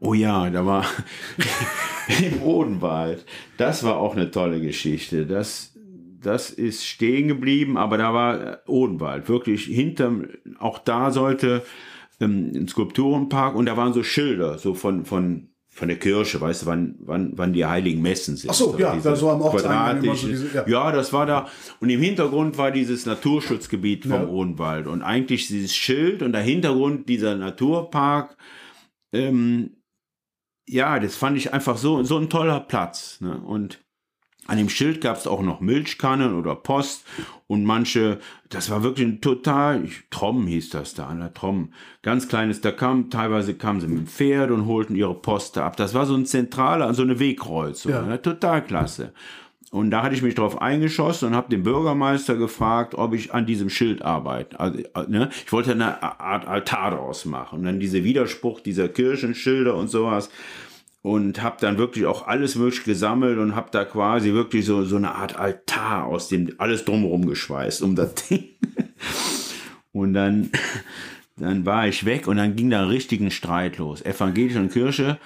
Speaker 3: oh ja, da war im Odenwald, das war auch eine tolle Geschichte. Das, das ist stehen geblieben, aber da war Odenwald, wirklich hinterm, auch da sollte ähm, ein Skulpturenpark und da waren so Schilder, so von, von, von der Kirche, weißt du, wann, wann, wann die heiligen Messen sind.
Speaker 2: Ach so, ja, da so am Ortseingang immer so diese- ja.
Speaker 3: ja. das war da. Und im Hintergrund war dieses Naturschutzgebiet vom
Speaker 2: Ja.
Speaker 3: Odenwald und eigentlich dieses Schild und der Hintergrund dieser Naturpark. Ähm, ja, das fand ich einfach so, so ein toller Platz. Ne? Und an dem Schild gab es auch noch Milchkannen oder Post und manche, das war wirklich ein total, Trom hieß das da, an der Trom, ganz kleines, da kam, teilweise kamen sie mit dem Pferd und holten ihre Post ab. Das war so ein zentraler, so eine Wegkreuzung,
Speaker 2: Ja.
Speaker 3: ne? total klasse. Und da hatte ich mich drauf eingeschossen und habe den Bürgermeister gefragt, ob ich an diesem Schild arbeite. Also, äh, ne? Ich wollte eine Art Altar daraus machen. Und dann dieser Widerspruch dieser Kirchenschilder und sowas und habe dann wirklich auch alles mögliche gesammelt und habe da quasi wirklich so, so eine Art Altar aus dem alles drumherum geschweißt um das Ding. Und dann, dann war ich weg und dann ging da ein richtigen Streit los. Evangelische Kirche,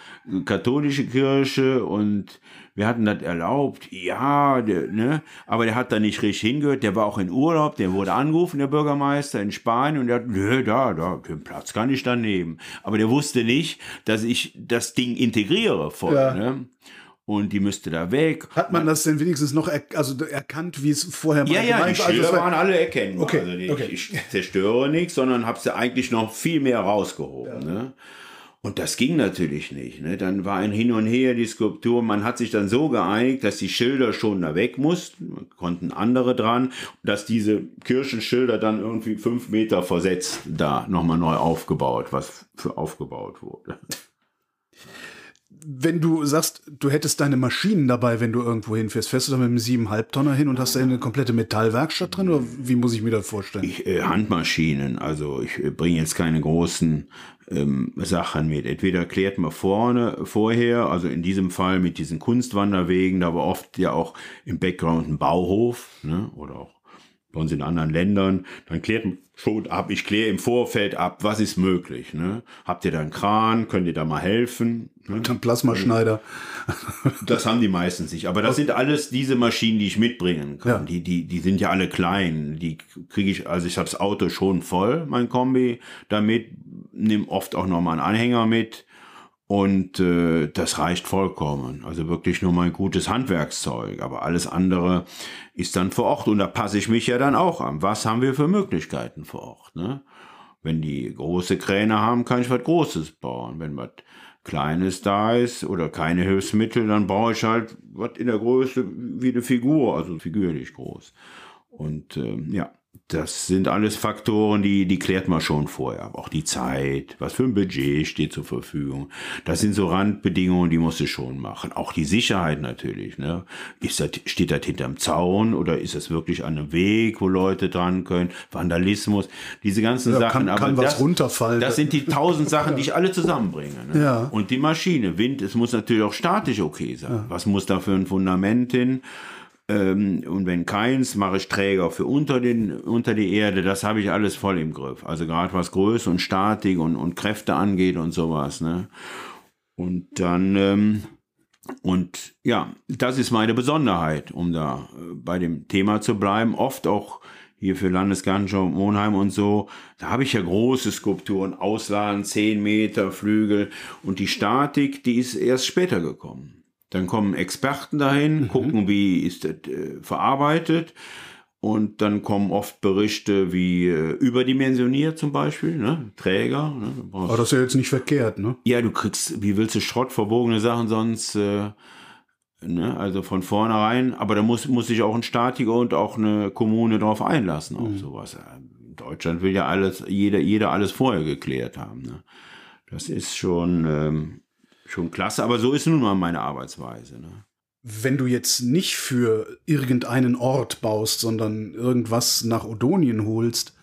Speaker 3: katholische Kirche und wir hatten das erlaubt. Ja, der, ne, aber der hat da nicht richtig hingehört. Der war auch in Urlaub, der wurde angerufen, der Bürgermeister in Spanien und der hat, nö, da, da, den Platz kann ich da nehmen. Aber der wusste nicht, dass ich das Ding integriere voll,
Speaker 2: Ja.
Speaker 3: ne? Und die müsste da weg.
Speaker 2: Hat man das denn wenigstens noch er also erkannt, wie es vorher mal
Speaker 3: Ja, ja, die?
Speaker 2: Also
Speaker 3: Schilder
Speaker 2: war-
Speaker 3: waren alle erkennbar.
Speaker 2: Okay,
Speaker 3: also die,
Speaker 2: okay.
Speaker 3: ich zerstöre nichts, sondern habe sie eigentlich noch viel mehr rausgehoben. Ne? Und das ging natürlich nicht. Ne? Dann war ein Hin und Her, die Skulptur. Man hat sich dann so geeinigt, dass die Schilder schon da weg mussten, konnten andere dran, dass diese Kirchenschilder dann irgendwie fünf Meter versetzt da nochmal neu aufgebaut, was für aufgebaut wurde.
Speaker 2: Wenn du sagst, du hättest deine Maschinen dabei, wenn du irgendwo hinfährst, fährst du da mit einem 7,5 Tonner hin und hast da eine komplette Metallwerkstatt drin? Oder wie muss ich mir das vorstellen?
Speaker 3: Ich, äh, Handmaschinen, also ich äh, bringe jetzt keine großen ähm, Sachen mit. Entweder klärt man vorne, vorher, also in diesem Fall mit diesen Kunstwanderwegen, da war oft ja auch im Background ein Bauhof, ne, oder auch bei uns in anderen Ländern, dann klärt man schon ab, ich kläre im Vorfeld ab, was ist möglich, ne? Habt ihr da einen Kran, könnt ihr da mal helfen? Ne?
Speaker 2: Ein Plasmaschneider.
Speaker 3: Das haben die meistens nicht. Aber das sind alles diese Maschinen, die ich mitbringen kann.
Speaker 2: Ja.
Speaker 3: Die, die, die sind ja alle klein. Die kriege ich, also ich habe das Auto schon voll, mein Kombi, damit, nehme oft auch noch mal einen Anhänger mit. Und äh, das reicht vollkommen. Also wirklich nur mein gutes Handwerkszeug. Aber alles andere ist dann vor Ort. Und da passe ich mich ja dann auch an. Was haben wir für Möglichkeiten vor Ort? Ne? Wenn die große Kräne haben, kann ich was Großes bauen. Wenn was Kleines da ist oder keine Hilfsmittel, dann brauche ich halt was in der Größe wie eine Figur, also figürlich groß. Und ähm, ja, das sind alles Faktoren, die, die klärt man schon vorher. Aber auch die Zeit, was für ein Budget steht zur Verfügung. Das sind so Randbedingungen, die musst du schon machen. Auch die Sicherheit natürlich. Ne? Ist das, steht das hinterm Zaun oder ist das wirklich an einem Weg, wo Leute dran können? Vandalismus, diese ganzen
Speaker 2: Ja,
Speaker 3: Sachen.
Speaker 2: kann- kann was
Speaker 3: das,
Speaker 2: runterfallen.
Speaker 3: Das sind die tausend Sachen, die ich alle zusammenbringe. Ne?
Speaker 2: Ja.
Speaker 3: Und die Maschine, Wind, es muss natürlich auch statisch okay sein. Was muss da für ein Fundament hin? Ähm, und wenn keins, mache ich Träger für unter, den, unter die Erde. Das habe ich alles voll im Griff. Also gerade was Größe und Statik und, und Kräfte angeht und sowas. Ne? Und dann, ähm, und ja, das ist meine Besonderheit, um da äh, bei dem Thema zu bleiben. Oft auch hier für Landesgartenschau Monheim und so, da habe ich ja große Skulpturen, Ausladen, 10 Meter, Flügel und die Statik, die ist erst später gekommen. Dann kommen Experten dahin, gucken, wie ist das äh, verarbeitet. Und dann kommen oft Berichte wie äh, überdimensioniert zum Beispiel, ne? Träger. Ne?
Speaker 2: Aber das ist ja jetzt nicht verkehrt, ne?
Speaker 3: ja, du kriegst, wie willst du Schrott, verbogene Sachen sonst äh, Ne? Also von vornherein, aber da muss, muss sich auch ein Statiker und auch eine Kommune drauf einlassen auf
Speaker 2: Mhm.
Speaker 3: sowas. In Deutschland will ja alles, jeder, jeder alles vorher geklärt haben. Ne? Das ist schon, ähm, schon klasse, aber so ist nun mal meine Arbeitsweise. Ne?
Speaker 2: Wenn du jetzt nicht für irgendeinen Ort baust, sondern irgendwas nach Odonien holst,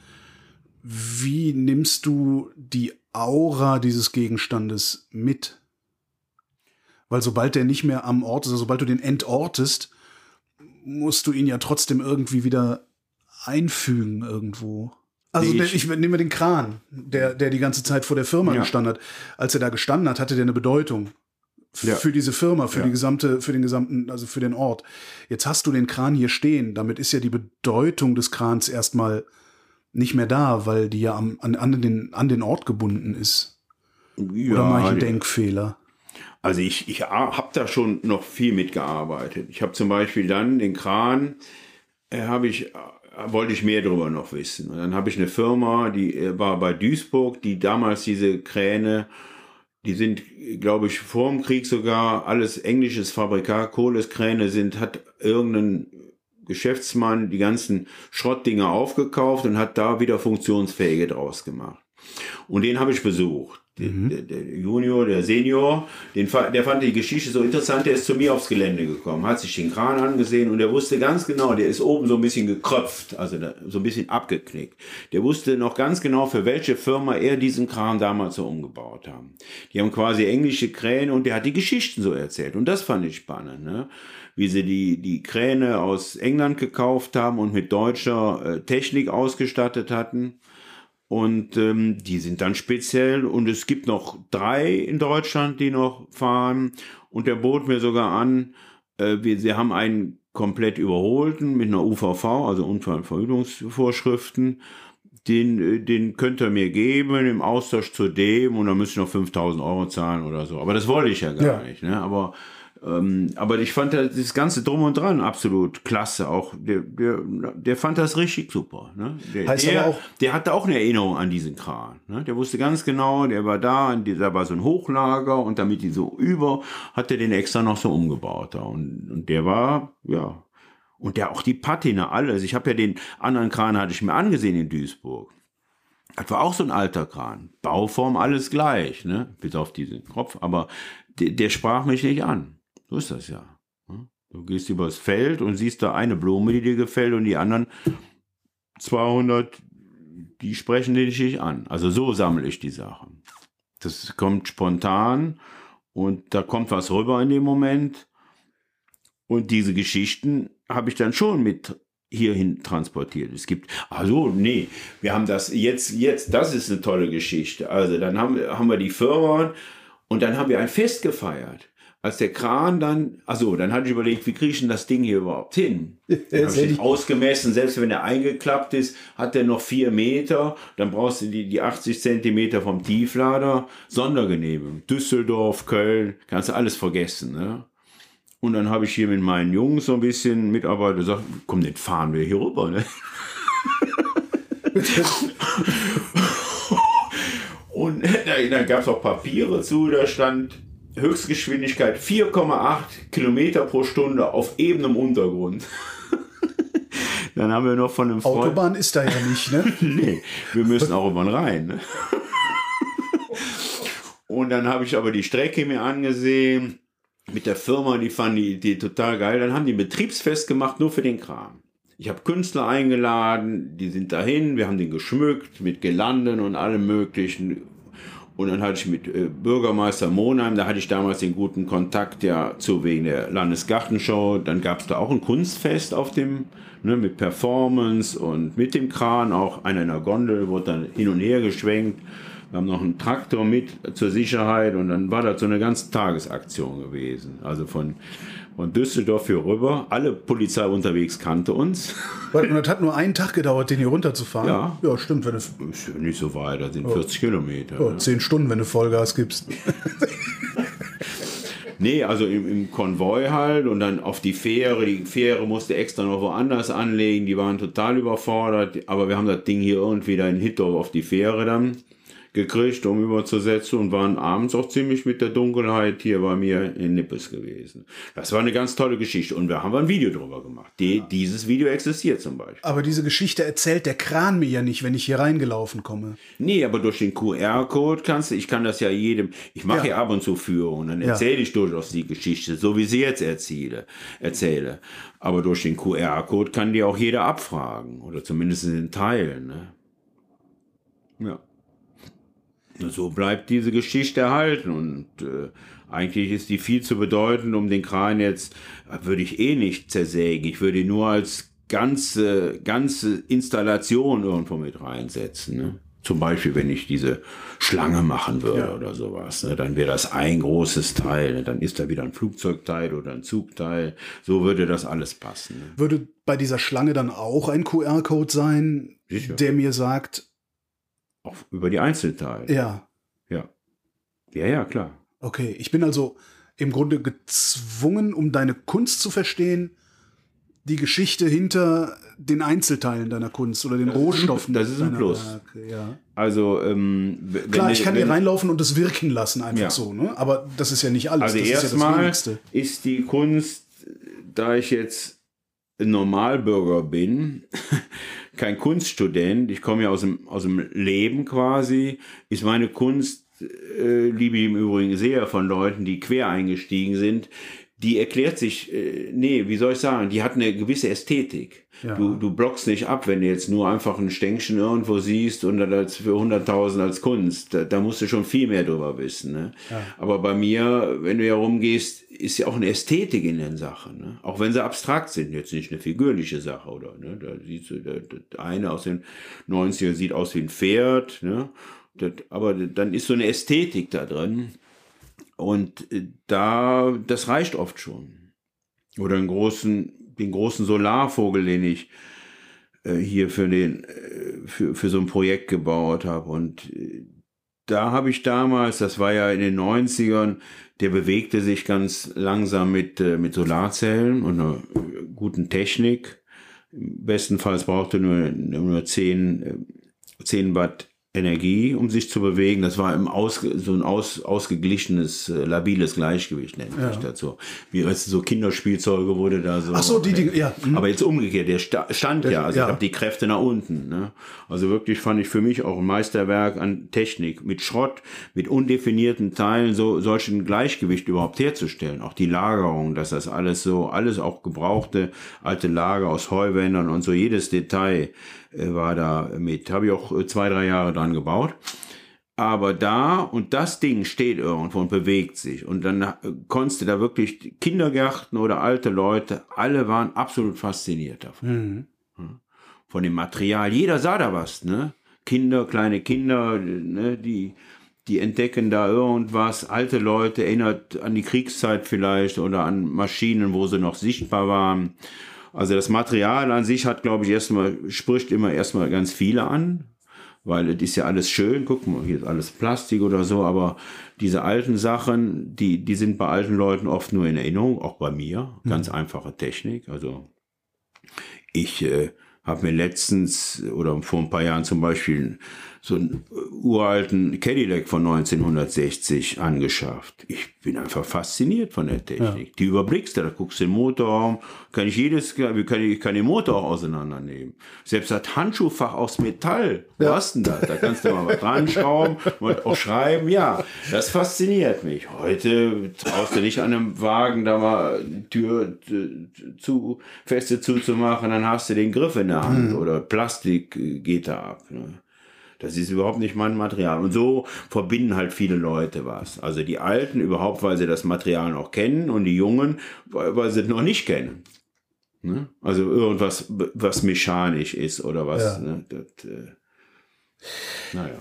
Speaker 2: wie nimmst du die Aura dieses Gegenstandes mit? Weil sobald der nicht mehr am Ort ist, also sobald du den entortest, musst du ihn ja trotzdem irgendwie wieder einfügen irgendwo. Also
Speaker 3: Nee, ich-
Speaker 2: ich nehme den Kran, der, der die ganze Zeit vor der Firma
Speaker 3: Ja.
Speaker 2: gestanden hat. Als er da gestanden hat, hatte der eine Bedeutung
Speaker 3: Ja.
Speaker 2: für diese Firma, für
Speaker 3: Ja.
Speaker 2: die gesamte, für den gesamten, also für den Ort. Jetzt hast du den Kran hier stehen. Damit ist ja die Bedeutung des Krans erstmal nicht mehr da, weil die ja am, an, an, den, an den Ort gebunden ist. Oder mache ich einen Denkfehler?
Speaker 3: Also ich, ich habe da schon noch viel mitgearbeitet. Ich habe zum Beispiel dann den Kran, äh, habe ich, wollte ich mehr darüber noch wissen. Und dann habe ich eine Firma, die äh, war bei Duisburg, die damals diese Kräne, die sind, glaube ich, vor dem Krieg sogar alles englisches Fabrikat, Kohleskräne sind, hat irgendein Geschäftsmann die ganzen Schrottdinger aufgekauft und hat da wieder funktionsfähige draus gemacht. Und den habe ich besucht. Der, der, der Junior, der Senior, den, der fand die Geschichte so interessant, der ist zu mir aufs Gelände gekommen, hat sich den Kran angesehen und der wusste ganz genau, der ist oben so ein bisschen gekröpft, also da, so ein bisschen abgeknickt. Der wusste noch ganz genau, für welche Firma er diesen Kran damals so umgebaut haben. Die haben quasi englische Kräne und der hat die Geschichten so erzählt. Und das fand ich spannend, ne? wie sie die, die Kräne aus England gekauft haben und mit deutscher äh, Technik ausgestattet hatten. Und ähm, die sind dann speziell und es gibt noch drei in Deutschland, die noch fahren. Und der bot mir sogar an, äh, wir, sie haben einen komplett überholten mit einer UVV, also Unfallverhütungsvorschriften. Den, äh, den könnt ihr mir geben im Austausch zu dem und dann müsst ihr noch 5000 Euro zahlen oder so. Aber das wollte ich ja gar
Speaker 2: Ja.
Speaker 3: nicht. Ne? Aber ähm, aber ich fand das, das ganze Drum und Dran absolut klasse. Auch der, der, der fand das richtig super. Ne? Der,
Speaker 2: Heißt
Speaker 3: der,
Speaker 2: aber auch-
Speaker 3: der hatte auch eine Erinnerung an diesen Kran. Ne? Der wusste ganz genau, der war da, da war so ein Hochlager und damit die so über, hat er den extra noch so umgebaut. Da. Und, und der war, ja. Und der auch die Patina, alles. Ich habe ja den anderen Kran, hatte ich mir angesehen in Duisburg. Das war auch so ein alter Kran. Bauform alles gleich, ne? Bis auf diesen Kopf. Aber der, der sprach mich nicht an. So ist das ja. ne? Du gehst übers Feld und siehst da eine Blume, die dir gefällt und die anderen 200, die sprechen dich nicht an. Also so sammle ich die Sachen. Das kommt spontan und da kommt was rüber in dem Moment. Und diese Geschichten habe ich dann schon mit hierhin transportiert. Es gibt, also nee, wir haben das jetzt, jetzt, das ist eine tolle Geschichte. Also dann haben, haben wir die Firma und dann haben wir ein Fest gefeiert. Als der Kran dann, also dann hatte ich überlegt, wie kriege ich denn das Ding hier überhaupt hin? Dann habe ich ausgemessen, selbst wenn er eingeklappt ist, hat er noch vier Meter, dann brauchst du die, die 80 Zentimeter vom Tieflader, Sondergenehmigung. Düsseldorf, Köln, kannst du alles vergessen. Ne? Und dann habe ich hier mit meinen Jungs so ein bisschen Mitarbeiter gesagt, komm, den fahren wir hier rüber. Ne? Und da, da gab es auch Papiere zu, da stand Höchstgeschwindigkeit 4,8 Kilometer pro Stunde auf ebenem Untergrund. Dann haben wir noch von einem Freund...
Speaker 2: Autobahn ist da ja nicht, ne?
Speaker 3: Nee, wir müssen auch den Rhein. Ne? Und dann habe ich aber die Strecke mir angesehen mit der Firma, die fanden die Idee total geil. Dann haben die ein Betriebsfest gemacht, nur für den Kram. Ich habe Künstler eingeladen, die sind dahin, wir haben den geschmückt mit Gelanden und allem möglichen. Und dann hatte ich mit äh, Bürgermeister Monheim, da hatte ich damals den guten Kontakt ja zu wegen der Landesgartenshow. Dann gab es da auch ein Kunstfest auf dem, ne, mit Performance und mit dem Kran, auch einer in der Gondel, wurde dann hin und her geschwenkt. Wir haben noch einen Traktor mit zur Sicherheit und dann war das so eine ganze Tagesaktion gewesen. Also von, von Düsseldorf hier rüber. Alle Polizei unterwegs kannte uns.
Speaker 2: Und das hat nur einen Tag gedauert, den hier runterzufahren.
Speaker 3: Ja.
Speaker 2: Ja, stimmt, wenn du
Speaker 3: Ist ja nicht so weit, das sind 40 Kilometer.
Speaker 2: oh,
Speaker 3: ne?
Speaker 2: zehn Stunden, wenn du Vollgas gibst.
Speaker 3: Nee, also im, im Konvoi halt und dann auf die Fähre. Die Fähre musste extra noch woanders anlegen. Die waren total überfordert. Aber wir haben das Ding hier irgendwie da in Hittorf auf die Fähre dann gekriegt, um überzusetzen und waren abends auch ziemlich mit der Dunkelheit hier bei mir in Nippes gewesen. Das war eine ganz tolle Geschichte und wir haben ein Video drüber gemacht. Die, ja. Dieses Video existiert zum Beispiel.
Speaker 2: Aber diese Geschichte erzählt der Kran mir ja nicht, wenn ich hier reingelaufen komme.
Speaker 3: Nee, aber durch den QR-Code kannst du, ich kann das ja jedem, ich mache ja. ab und zu Führungen, dann erzähle ja. ich durchaus die Geschichte, so wie sie jetzt erzähle, erzähle. Aber durch den QR-Code kann die auch jeder abfragen oder zumindest in den Teilen. Ne? Ja. So bleibt diese Geschichte erhalten und äh, eigentlich ist die viel zu bedeutend, um den Kran jetzt, äh, würde ich eh nicht zersägen. Ich würde ihn nur als ganze, ganze Installation irgendwo mit reinsetzen. Ne? Zum Beispiel, wenn ich diese Schlange machen würde ja. oder sowas, ne? dann wäre das ein großes Teil. Ne? Dann ist da wieder ein Flugzeugteil oder ein Zugteil. So würde das alles passen. Ne?
Speaker 2: Würde bei dieser Schlange dann auch ein QR-Code sein, Sicher. der mir sagt,
Speaker 3: auch über die Einzelteile.
Speaker 2: Ja.
Speaker 3: Ja. Ja, ja, klar.
Speaker 2: Okay, ich bin also im Grunde gezwungen, um deine Kunst zu verstehen, die Geschichte hinter den Einzelteilen deiner Kunst oder den
Speaker 3: das
Speaker 2: Rohstoffen.
Speaker 3: das ist ein Plus. Werke, ja. Also ähm,
Speaker 2: klar, ich kann hier reinlaufen und es wirken lassen einfach ja. so, ne? Aber das ist ja nicht alles.
Speaker 3: Also erstmal ist, ja ist die Kunst, da ich jetzt ein Normalbürger bin, kein Kunststudent, ich komme ja aus dem, aus dem Leben quasi, ist meine Kunst, äh, liebe ich im Übrigen sehr von Leuten, die quer eingestiegen sind, die erklärt sich, äh, nee, wie soll ich sagen, die hat eine gewisse Ästhetik. Ja. Du, du blockst nicht ab, wenn du jetzt nur einfach ein Stänkchen irgendwo siehst und das für 100.000 als Kunst. Da, da, musst du schon viel mehr drüber wissen. Ne? Ja. Aber bei mir, wenn du ja rumgehst, ist ja auch eine Ästhetik in den Sachen. Ne? Auch wenn sie abstrakt sind, jetzt nicht eine figürliche Sache. oder ne? Da siehst du, der, der eine aus den 90er sieht aus wie ein Pferd. Ne? Das, aber dann ist so eine Ästhetik da drin. Und äh, da, das reicht oft schon. Oder einen großen, den großen Solarvogel, den ich äh, hier für den, äh, für, für so ein Projekt gebaut habe. Und da habe ich damals, das war ja in den 90ern, der bewegte sich ganz langsam mit, mit Solarzellen und einer guten Technik. Bestenfalls brauchte nur, nur 10, 10 Watt Energie, um sich zu bewegen. Das war im aus, so ein aus, ausgeglichenes, äh, labiles Gleichgewicht, nennt ja. sich dazu. Wie weißt du, so Kinderspielzeuge wurde da so.
Speaker 2: Ach so, die Dinge, ja.
Speaker 3: Mhm. Aber jetzt umgekehrt, der sta stand der, ja, also ja. ich habe die Kräfte nach unten. Ne? Also wirklich fand ich für mich auch ein Meisterwerk an Technik, mit Schrott, mit undefinierten Teilen, so solchen Gleichgewicht überhaupt herzustellen. Auch die Lagerung, dass das alles so, alles auch gebrauchte alte Lager aus Heuwändern und so jedes Detail äh, war da mit. Habe ich auch äh, zwei, drei Jahre dran gebaut. Aber da und das Ding steht irgendwo und bewegt sich. Und dann äh, konntest du da wirklich Kindergärten oder alte Leute, alle waren absolut fasziniert davon. Mhm. Von dem Material. Jeder sah da was, ne? Kinder, kleine Kinder, ne, die, die entdecken da irgendwas. Alte Leute erinnert an die Kriegszeit vielleicht oder an Maschinen, wo sie noch sichtbar waren. Also das Material an sich hat, glaube ich, erstmal, spricht immer erstmal ganz viele an, weil es ist ja alles schön, guck mal, hier ist alles Plastik oder so, aber diese alten Sachen, die, die sind bei alten Leuten oft nur in Erinnerung, auch bei mir, ganz mhm. einfache Technik. Also ich äh, habe mir letztens oder vor ein paar Jahren zum Beispiel so einen uralten Cadillac von 1960 angeschafft. Ich bin einfach fasziniert von der Technik. Ja. Die überblickst du, da guckst du den Motorraum, kann ich jedes, wie kann ich, kann den Motor auch auseinandernehmen. Selbst das Handschuhfach aus Metall, ja. was denn das? Da kannst du mal was dran schrauben und auch schreiben. Ja, das fasziniert mich. Heute brauchst du nicht an einem Wagen da mal Tür zu, feste zuzumachen, dann hast du den Griff in der Hand mhm. oder Plastik geht da ab. Ne? Das ist überhaupt nicht mein Material. Und so verbinden halt viele Leute was. Also die Alten überhaupt, weil sie das Material noch kennen und die Jungen, weil, sie es noch nicht kennen. Ne? Also irgendwas, was mechanisch ist oder was. Ja. Ne? Das, äh, naja.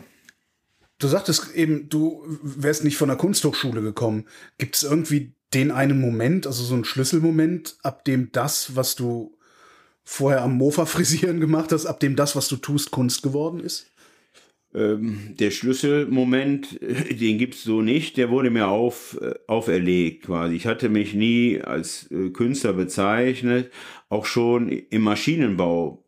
Speaker 2: Du sagtest eben, du wärst nicht von der Kunsthochschule gekommen. Gibt es irgendwie den einen Moment, also so einen Schlüsselmoment, ab dem das, was du vorher am Mofa frisieren gemacht hast, ab dem das, was du tust, Kunst geworden ist?
Speaker 3: Ähm, der Schlüsselmoment, den gibt's so nicht, der wurde mir auf, äh, auferlegt quasi. Ich hatte mich nie als äh, Künstler bezeichnet, auch schon im Maschinenbau.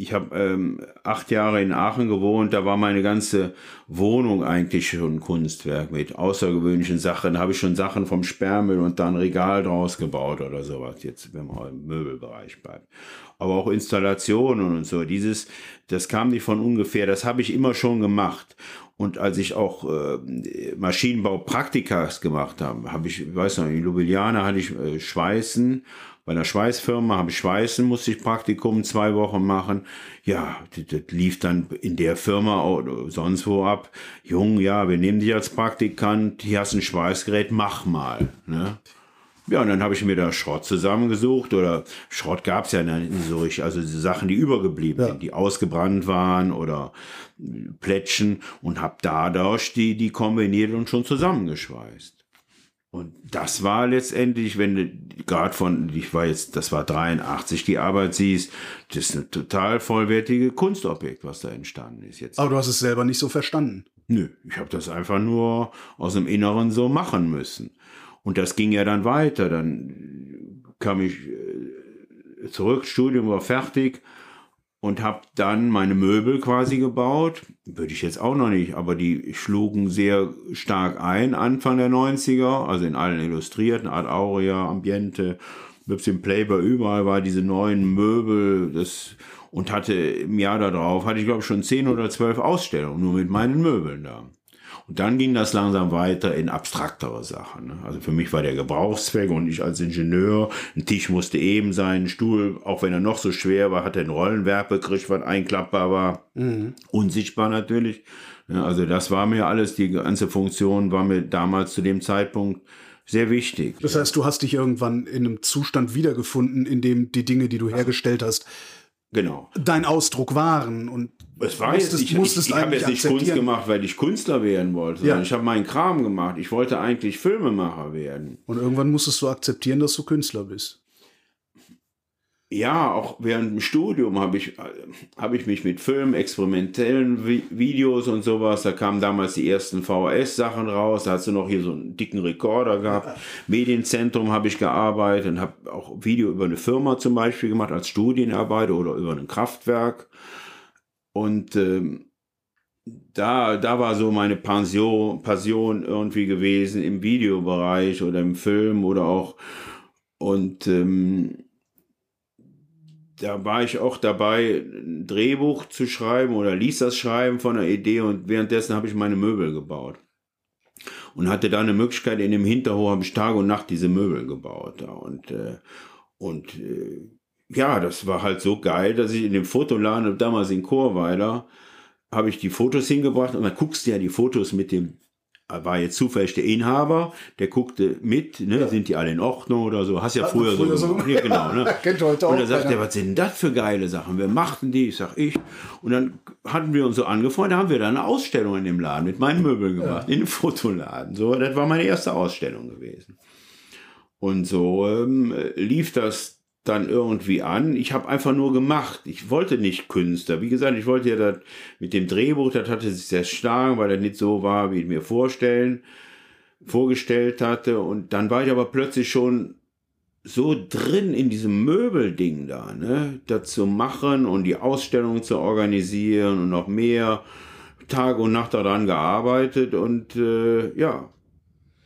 Speaker 3: Ich habe ähm, acht Jahre in Aachen gewohnt, da war meine ganze Wohnung eigentlich schon ein Kunstwerk mit außergewöhnlichen Sachen. Da habe ich schon Sachen vom Sperrmüll und dann Regal draus gebaut oder sowas, jetzt wenn man im Möbelbereich bleibt. Aber auch Installationen und so, dieses, das kam nicht von ungefähr, das habe ich immer schon gemacht. Und als ich auch äh, Maschinenbaupraktikas gemacht habe, habe ich, ich weiß noch, in Ljubljana hatte ich äh, Schweißen bei einer Schweißfirma habe ich Schweißen, musste ich Praktikum zwei Wochen machen. Ja, das, das lief dann in der Firma oder sonst wo ab. Jung, ja, wir nehmen dich als Praktikant, hier hast ein Schweißgerät, mach mal. Ne? Ja, und dann habe ich mir da Schrott zusammengesucht oder Schrott gab es ja nicht so richtig, also Sachen, die übergeblieben ja. sind, die ausgebrannt waren oder Plätschen und habe dadurch die, die kombiniert und schon zusammengeschweißt. Und das war letztendlich, wenn du gerade von, ich war jetzt, das war 83, die Arbeit siehst, das ist ein total vollwertige Kunstobjekt, was da entstanden ist jetzt.
Speaker 2: Aber du hast es selber nicht so verstanden.
Speaker 3: Nö, ich habe das einfach nur aus dem Inneren so machen müssen. Und das ging ja dann weiter. Dann kam ich äh, zurück, Studium war fertig und habe dann meine Möbel quasi gebaut. Würde ich jetzt auch noch nicht, aber die schlugen sehr stark ein Anfang der 90er, also in allen Illustrierten, Art Aurea, Ambiente, selbst im Playboy überall war diese neuen Möbel, das und hatte im Jahr darauf, hatte ich glaube schon zehn oder zwölf Ausstellungen nur mit meinen Möbeln da. Und dann ging das langsam weiter in abstraktere Sachen. Ne? Also für mich war der Gebrauchszweck und ich als Ingenieur, ein Tisch musste eben sein, ein Stuhl, auch wenn er noch so schwer war, hatte ein Rollenwerk gekriegt, was einklappbar war. Mhm. Unsichtbar natürlich. Ja, also das war mir alles, die ganze Funktion war mir damals zu dem Zeitpunkt sehr wichtig.
Speaker 2: Das heißt, du hast dich irgendwann in einem Zustand wiedergefunden, in dem die Dinge, die du hergestellt hast,
Speaker 3: genau.
Speaker 2: dein Ausdruck waren und
Speaker 3: es war musstest, jetzt, ich, ich, ich habe jetzt nicht Kunst gemacht, weil ich Künstler werden wollte, ja. ich habe meinen Kram gemacht. Ich wollte eigentlich Filmemacher werden.
Speaker 2: Und irgendwann musstest du akzeptieren, dass du Künstler bist.
Speaker 3: Ja, auch während dem Studium habe ich, hab ich mich mit Filmen, experimentellen Videos und sowas, da kamen damals die ersten VHS-Sachen raus, da hast du noch hier so einen dicken Rekorder gehabt. Medienzentrum habe ich gearbeitet und habe auch Video über eine Firma zum Beispiel gemacht als Studienarbeit oder über ein Kraftwerk. Und ähm, da, da war so meine Pension, Passion irgendwie gewesen im Videobereich oder im Film oder auch. Und ähm, da war ich auch dabei, ein Drehbuch zu schreiben oder ließ das schreiben von einer Idee und währenddessen habe ich meine Möbel gebaut. Und hatte da eine Möglichkeit, in dem Hinterhof habe ich Tag und Nacht diese Möbel gebaut. Und, äh, und äh, ja, das war halt so geil, dass ich in dem Fotoladen damals in Chorweiler habe ich die Fotos hingebracht und dann guckst du ja die Fotos mit dem war jetzt zufällig der Inhaber, der guckte mit, ne, ja. sind die alle in Ordnung oder so. Hast ja Hat früher, früher so, so ja, genau, ne? Kennt heute auch. Und dann sagt er, was sind das für geile Sachen? Wer machten die? Ich sag ich. Und dann hatten wir uns so angefreundet, da haben wir da eine Ausstellung in dem Laden mit meinen Möbeln gemacht, ja. in dem Fotoladen. So, das war meine erste Ausstellung gewesen. Und so ähm, lief das dann irgendwie an. Ich habe einfach nur gemacht. Ich wollte nicht Künstler. Wie gesagt, ich wollte ja das mit dem Drehbuch, das hatte sich sehr stark, weil das nicht so war, wie ich mir vorstellen, vorgestellt hatte. Und dann war ich aber plötzlich schon so drin in diesem Möbelding da, ne, das zu machen und die Ausstellung zu organisieren und noch mehr Tag und Nacht daran gearbeitet und äh, ja,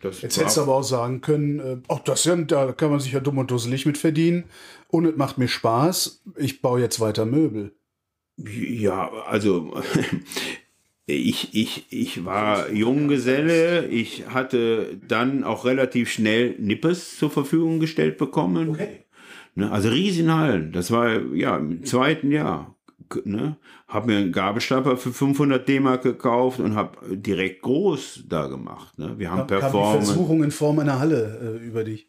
Speaker 2: das Jetzt hättest du aber auch sagen können, äh, auch das ja, da kann man sich ja dumm und dusselig mit verdienen. Und es macht mir Spaß. Ich baue jetzt weiter Möbel.
Speaker 3: Ja, also ich, ich, ich war Junggeselle. Ich hatte dann auch relativ schnell Nippes zur Verfügung gestellt bekommen. Okay. Ne, also Riesenhallen. Das war ja im zweiten Jahr ne, habe mir einen Gabelstapler für 500 D-Mark gekauft und habe direkt groß da gemacht. Ne. Wir haben
Speaker 2: ja, Performance. die Versuchung in Form einer Halle äh, über dich.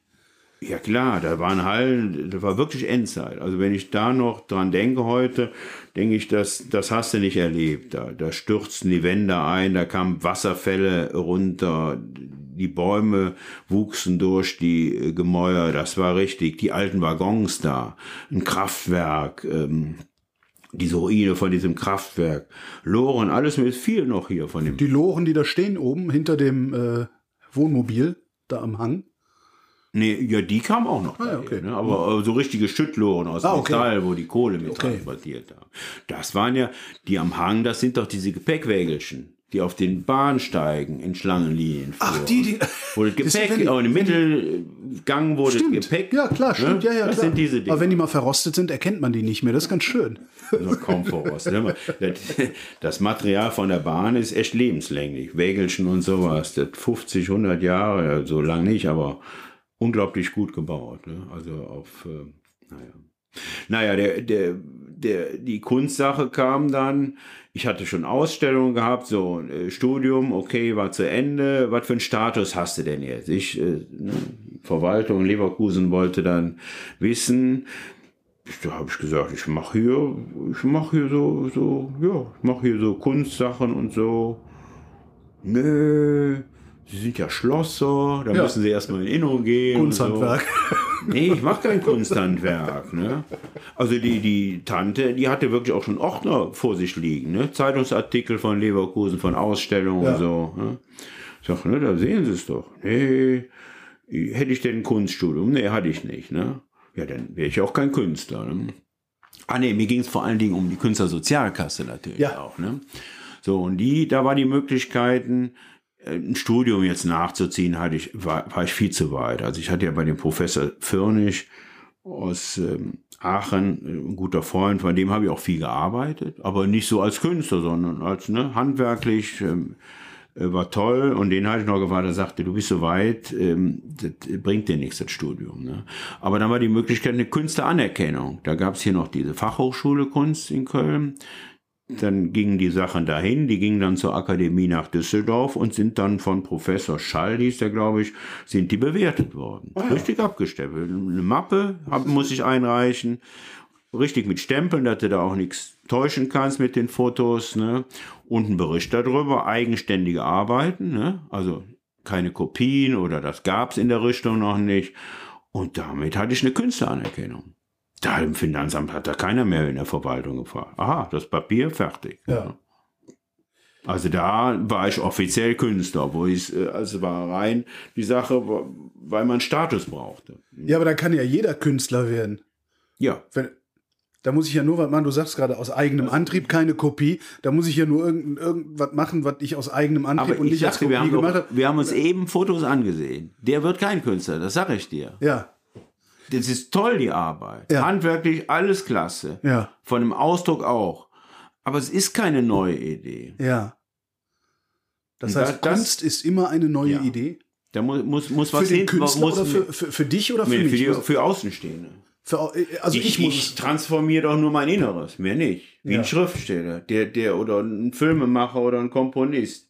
Speaker 3: Ja klar, da waren Hallen, das war wirklich Endzeit. Also wenn ich da noch dran denke heute, denke ich, das, das hast du nicht erlebt. Da, da stürzten die Wände ein, da kamen Wasserfälle runter, die Bäume wuchsen durch die Gemäuer, das war richtig. Die alten Waggons da, ein Kraftwerk, ähm, diese Ruine von diesem Kraftwerk, Loren, alles mit viel noch hier von dem.
Speaker 2: Die Loren, die da stehen oben hinter dem äh, Wohnmobil, da am Hang.
Speaker 3: Nee, ja, die kam auch noch.
Speaker 2: Ah, ja,
Speaker 3: daher,
Speaker 2: okay.
Speaker 3: ne? Aber so richtige Schüttloren aus
Speaker 2: Ah, okay.
Speaker 3: Metall, wo die Kohle mit
Speaker 2: Okay.
Speaker 3: transportiert haben. Das waren ja, die am Hang, das sind doch diese Gepäckwägelchen, die auf den Bahnsteigen in Schlangenlinien fuhren.
Speaker 2: Ach, die, die. Sind,
Speaker 3: Gepäck,
Speaker 2: wenn-
Speaker 3: auch im Mittelgang, das
Speaker 2: Stimmt.
Speaker 3: Gepäck.
Speaker 2: Ja, klar, stimmt.
Speaker 3: ne?
Speaker 2: Ja, ja,
Speaker 3: Das
Speaker 2: klar.
Speaker 3: sind diese Dinge.
Speaker 2: Aber wenn die mal verrostet sind, erkennt man die nicht mehr. Das ist ganz schön.
Speaker 3: noch kaum Das, das Material von der Bahn ist echt lebenslänglich. Wägelchen und sowas. Das 50, 100 Jahre, so lang nicht, aber unglaublich gut gebaut. Ne? Also auf, äh, naja. Naja, der, der, der, die Kunstsache kam dann. Ich hatte schon Ausstellungen gehabt, so äh, Studium, okay, war zu Ende. Was für einen Status hast du denn jetzt? Ich, äh, ne, Verwaltung Leverkusen wollte dann wissen, da habe ich gesagt, ich mache hier, ich mache hier so, so, ja, ich mache hier so Kunstsachen und so. Nö, Sie sind ja Schlosser, da
Speaker 2: Ja.
Speaker 3: müssen Sie erstmal in Innung gehen.
Speaker 2: Kunsthandwerk.
Speaker 3: So. Nee, ich mache kein Kunsthandwerk. Ne? Also die, die Tante, die hatte wirklich auch schon Ordner vor sich liegen. Ne? Zeitungsartikel von Leverkusen, von Ausstellungen
Speaker 2: Ja.
Speaker 3: und so. Ne? Ich sag, ne, da sehen Sie es doch. Nee, hätte ich denn ein Kunststudium? Nee, hatte ich nicht. Ne? Ja, dann wäre ich auch kein Künstler. Ne? Ah nee, mir ging es vor allen Dingen um die Künstlersozialkasse natürlich
Speaker 2: Ja.
Speaker 3: auch. Ne? So, und die, da war die Möglichkeiten, ein Studium jetzt nachzuziehen, hatte ich, war, war ich viel zu weit. Also ich hatte ja bei dem Professor Firnig aus ähm, Aachen, äh, ein guter Freund, von dem habe ich auch viel gearbeitet, aber nicht so als Künstler, sondern als ne, handwerklich, ähm, äh, war toll und den hatte ich noch gefragt, er sagte, du bist so weit, ähm, das bringt dir nichts, das Studium. Ne? Aber dann war die Möglichkeit eine Künstleranerkennung. Da gab es hier noch diese Fachhochschule Kunst in Köln. Dann gingen die Sachen dahin, die gingen dann zur Akademie nach Düsseldorf und sind dann von Professor Schall, hieß der glaube ich, sind die bewertet worden. Richtig abgestempelt. Eine Mappe hab, muss ich einreichen, richtig mit Stempeln, dass du da auch nichts täuschen kannst mit den Fotos. Ne? Und ein Bericht darüber, eigenständige Arbeiten, ne? also keine Kopien oder das gab's in der Richtung noch nicht. Und damit hatte ich eine Künstleranerkennung. Da im Finanzamt hat da keiner mehr in der Verwaltung gefragt. Aha, das Papier fertig.
Speaker 2: Ja.
Speaker 3: Also da war ich offiziell Künstler, wo ich, äh, also war rein die Sache, weil man Status brauchte.
Speaker 2: Ja, aber da kann ja jeder Künstler werden.
Speaker 3: Ja,
Speaker 2: Wenn, da muss ich ja nur was machen, du sagst gerade aus eigenem Antrieb, keine Kopie. Da muss ich ja nur irgend, irgendwas machen, was ich aus eigenem Antrieb
Speaker 3: aber
Speaker 2: und
Speaker 3: ich
Speaker 2: nicht als
Speaker 3: sagte,
Speaker 2: Kopie
Speaker 3: wir
Speaker 2: gemacht habe.
Speaker 3: wir haben uns eben Fotos angesehen. Der wird kein Künstler, das sage ich dir.
Speaker 2: Ja,
Speaker 3: Das ist toll, die Arbeit.
Speaker 2: Ja.
Speaker 3: Handwerklich alles klasse.
Speaker 2: ja,
Speaker 3: Von dem Ausdruck auch. Aber es ist keine neue Idee.
Speaker 2: ja. Das
Speaker 3: Und
Speaker 2: heißt,
Speaker 3: da- das-
Speaker 2: Kunst ist immer eine neue
Speaker 3: Ja.
Speaker 2: Idee.
Speaker 3: Da muss, muss, muss
Speaker 2: Für
Speaker 3: was
Speaker 2: den
Speaker 3: hinten-
Speaker 2: Künstler
Speaker 3: muss,
Speaker 2: oder für, für, für dich oder für
Speaker 3: Nee,
Speaker 2: mich?
Speaker 3: für, die, für Außenstehende.
Speaker 2: Für- also ich,
Speaker 3: ich,
Speaker 2: muss.
Speaker 3: ich transformiere doch nur mein Inneres, mehr nicht. Wie
Speaker 2: Ja.
Speaker 3: ein Schriftsteller, der, der oder ein Filmemacher oder ein Komponist.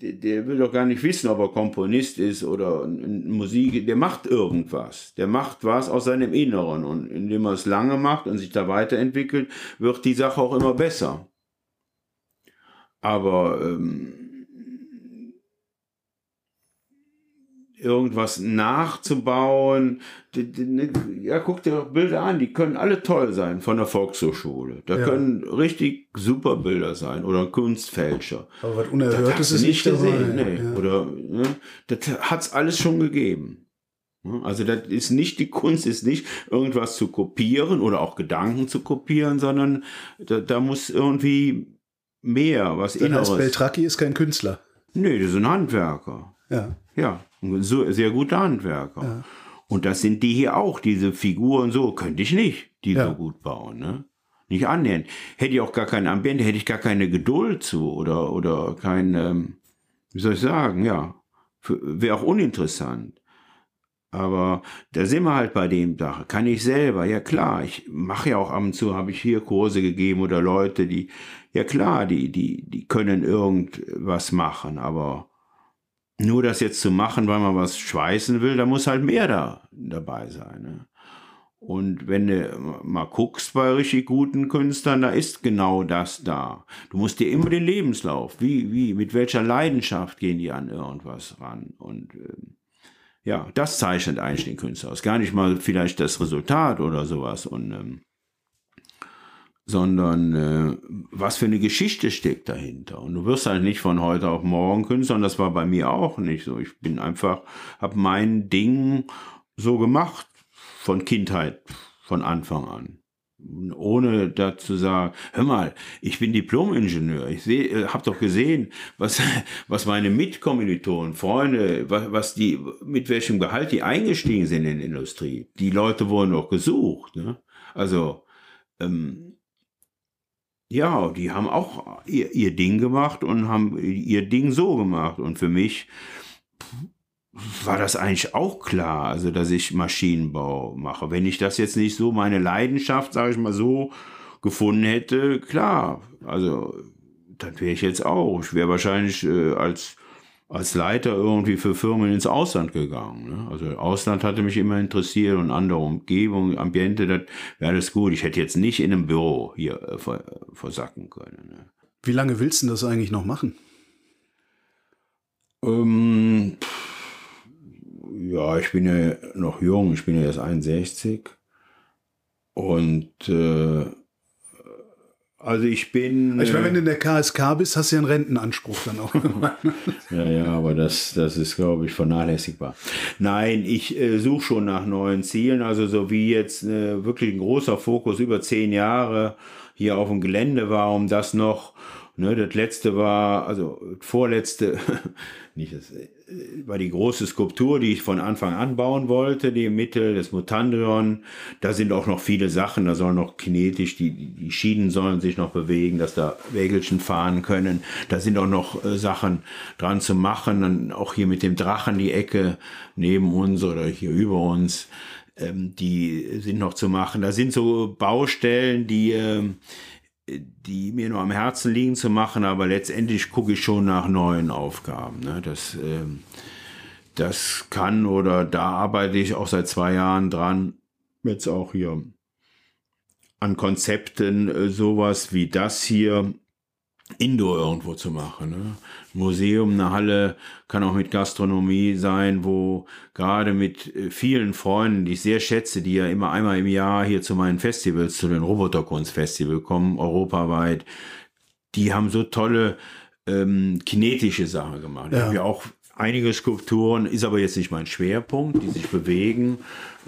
Speaker 3: Der, der will doch gar nicht wissen, ob er Komponist ist oder Musik. Der macht irgendwas. Der macht was aus seinem Inneren und indem er es lange macht und sich da weiterentwickelt, wird die Sache auch immer besser. Aber ähm, irgendwas nachzubauen. Ne, ja, guck dir doch Bilder an, die können alle toll sein von der Volkshochschule. Da
Speaker 2: Ja.
Speaker 3: können richtig super Bilder sein oder Kunstfälscher.
Speaker 2: Aber was Unerhörtes ist
Speaker 3: nicht
Speaker 2: nicht dabei.
Speaker 3: gesehen. Nee.
Speaker 2: Ja.
Speaker 3: Oder ne, das hat's alles schon gegeben. Ja, Also das ist nicht die Kunst, ist nicht irgendwas zu kopieren oder auch Gedanken zu kopieren, sondern da, da muss irgendwie mehr, was
Speaker 2: heißt,
Speaker 3: Inneres.
Speaker 2: Beltracchi ist kein Künstler.
Speaker 3: Nee, das ist ein Handwerker.
Speaker 2: Ja.
Speaker 3: Ja, so, sehr guter Handwerker.
Speaker 2: Ja.
Speaker 3: Und das sind die hier auch, diese Figuren so, könnte ich nicht, die
Speaker 2: Ja.
Speaker 3: so gut bauen, ne? Nicht annähernd. Hätte ich auch gar kein Ambiente, hätte ich gar keine Geduld zu oder, oder kein, ähm, wie soll ich sagen, ja, wäre auch uninteressant. Aber da sind wir halt bei dem Sache. Kann ich selber, ja klar, ich mache ja auch ab und zu, habe ich hier Kurse gegeben oder Leute, die, ja klar, die, die, die können irgendwas machen, aber nur das jetzt zu machen, weil man was schweißen will, da muss halt mehr da dabei sein. Ne? Und wenn du mal guckst bei richtig guten Künstlern, da ist genau das da. Du musst dir immer den Lebenslauf, wie, wie, mit welcher Leidenschaft gehen die an irgendwas ran. Und ähm, ja, das zeichnet eigentlich den Künstler aus. Gar nicht mal vielleicht das Resultat oder sowas. Und ähm, sondern äh, was für eine Geschichte steckt dahinter. Und du wirst halt nicht von heute auf morgen Künstler, und das war bei mir auch nicht so. Ich bin einfach, habe mein Ding so gemacht von Kindheit, von Anfang an. Ohne dazu sagen, hör mal, ich bin Diplom-Ingenieur. Ich sehe, äh, hab doch gesehen, was, was meine Mitkommilitonen, Freunde, was, was die, mit welchem Gehalt die eingestiegen sind in die Industrie. Die Leute wurden doch gesucht. Ne? Also, ähm, ja, die haben auch ihr, ihr Ding gemacht und haben ihr Ding so gemacht. Und für mich war das eigentlich auch klar, also dass ich Maschinenbau mache. Wenn ich das jetzt nicht so meine Leidenschaft, sage ich mal so, gefunden hätte, klar, also dann wäre ich jetzt auch. Ich wäre wahrscheinlich äh, als als Leiter irgendwie für Firmen ins Ausland gegangen. Ne? Also Ausland hatte mich immer interessiert und andere Umgebung, Ambiente, das wäre alles gut. Ich hätte jetzt nicht in einem Büro hier äh, versacken können. Ne?
Speaker 2: Wie lange willst du das eigentlich noch machen?
Speaker 3: Ähm, ja, ich bin ja noch jung, ich bin ja erst 61. Und äh, also ich bin.
Speaker 2: Ich meine, wenn du in der KSK bist, hast du ja einen Rentenanspruch dann auch.
Speaker 3: ja, ja, aber das, das ist, glaube ich, vernachlässigbar. Nein, ich äh, suche schon nach neuen Zielen. Also so wie jetzt äh, wirklich ein großer Fokus über zehn Jahre hier auf dem Gelände war, um das noch Ne, das letzte war, also vorletzte, nicht das, äh, war die große Skulptur, die ich von Anfang an bauen wollte, die Mitte des Mutandrion. Da sind auch noch viele Sachen, da sollen noch kinetisch, die, die Schienen sollen sich noch bewegen, dass da Wägelchen fahren können. Da sind auch noch äh, Sachen dran zu machen, dann auch hier mit dem Drachen die Ecke neben uns oder hier über uns, ähm, die sind noch zu machen. Da sind so Baustellen, die, ähm, die mir nur am Herzen liegen zu machen, aber letztendlich gucke ich schon nach neuen Aufgaben. Ne? Das, äh, das kann oder da arbeite ich auch seit zwei Jahren dran, jetzt auch hier an Konzepten, äh, sowas wie das hier Indoor irgendwo zu machen. Ne? Museum, eine Halle kann auch mit Gastronomie sein, wo gerade mit äh, vielen Freunden, die ich sehr schätze, die ja immer einmal im Jahr hier zu meinen Festivals, zu den Roboterkunstfestival kommen, europaweit, die haben so tolle ähm, kinetische Sachen gemacht. Ja. Da habe ich auch einige Skulpturen, ist aber jetzt nicht mein Schwerpunkt, die sich bewegen,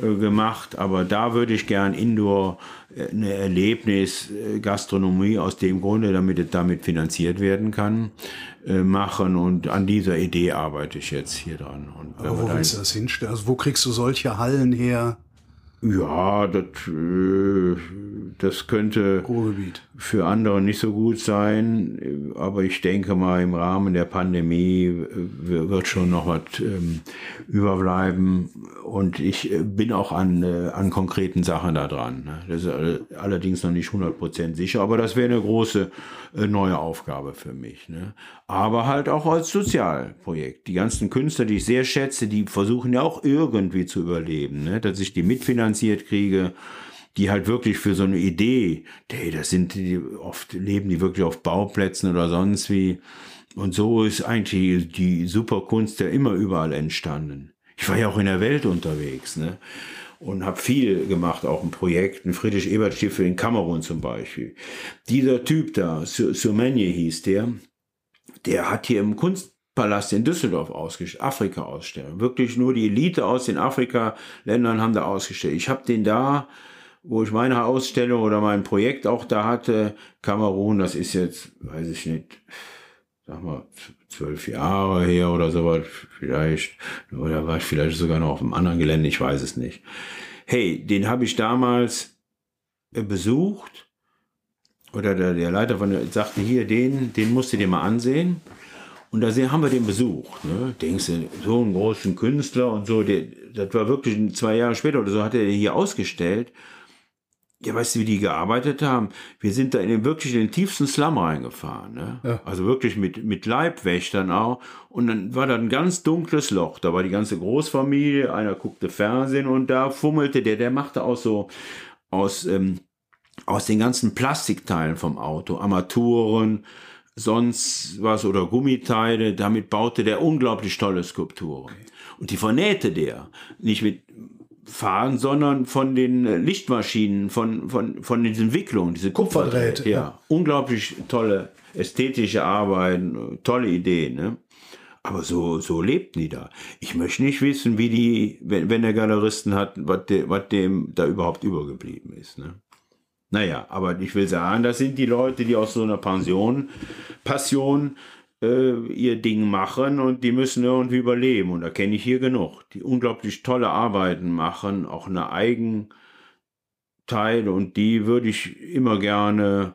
Speaker 3: äh, gemacht. Aber da würde ich gern Indoor äh, eine Erlebnis, äh, Gastronomie aus dem Grunde, damit es damit finanziert werden kann, machen. Und an dieser Idee arbeite ich jetzt hier dran. Und
Speaker 2: aber wo willst du das hinstellen? Also wo kriegst du solche Hallen her?
Speaker 3: Ja, das, das könnte
Speaker 2: Ruhrgebiet.
Speaker 3: Für andere nicht so gut sein, aber ich denke mal, im Rahmen der Pandemie äh, wird schon noch was ähm, überbleiben und ich äh, bin auch an, äh, an konkreten Sachen da dran. Ne? Das ist allerdings noch nicht 100% sicher, aber das wäre eine große äh, neue Aufgabe für mich. Ne? Aber halt auch als Sozialprojekt. Die ganzen Künstler, die ich sehr schätze, die versuchen ja auch irgendwie zu überleben, ne? dass ich die mitfinanziere finanziert kriege, die halt wirklich für so eine Idee, hey, das sind die, oft leben die wirklich auf Bauplätzen oder sonst wie. Und so ist eigentlich die Superkunst ja immer überall entstanden. Ich war ja auch in der Welt unterwegs, ne? Und habe viel gemacht, auch ein Projekt, ein Friedrich-Ebert-Stiftung in Kamerun zum Beispiel. Dieser Typ da, Surmenje hieß der, der hat hier im Kunst Palast in Düsseldorf ausgestellt, Afrika ausstellen. Wirklich nur die Elite aus den Afrika-Ländern haben da ausgestellt. Ich habe den da, wo ich meine Ausstellung oder mein Projekt auch da hatte, Kamerun, das ist jetzt, weiß ich nicht, sag mal, zwölf Jahre her oder sowas, vielleicht, oder war ich vielleicht sogar noch auf einem anderen Gelände, ich weiß es nicht. Hey, den habe ich damals äh, besucht, oder der, der Leiter von der sagte, hier, den, den musst du dir mal ansehen. Und da haben wir den besucht. Ne? Denkst du, so einen großen Künstler und so, der, das war wirklich zwei Jahre später oder so, hat er hier ausgestellt. Ja, weißt du, wie die gearbeitet haben? Wir sind da in den wirklich in den tiefsten Slum reingefahren. Ne? Ja. Also wirklich mit, mit Leibwächtern auch. Und dann war da ein ganz dunkles Loch. Da war die ganze Großfamilie, einer guckte Fernsehen und da fummelte der, der machte auch so aus, ähm, aus den ganzen Plastikteilen vom Auto, Armaturen, sonst was oder Gummiteile. Damit baute der unglaublich tolle Skulpturen. Und die vernähte der. Nicht mit Fahren, sondern von den Lichtmaschinen, von, von, von diesen Wicklungen, diese Kupferdrähte. Ja. ja. Unglaublich tolle ästhetische Arbeiten, tolle Ideen. Ne? Aber so, so lebten die da. Ich möchte nicht wissen, wie die, wenn, wenn der Galeristen hat, was, de, was dem da überhaupt übergeblieben ist. Ne? Naja, aber ich will sagen, das sind die Leute, die aus so einer Pension, Passion äh, ihr Ding machen und die müssen irgendwie überleben. Und da kenne ich hier genug, die unglaublich tolle Arbeiten machen, auch eine Eigenteile und die würde ich immer gerne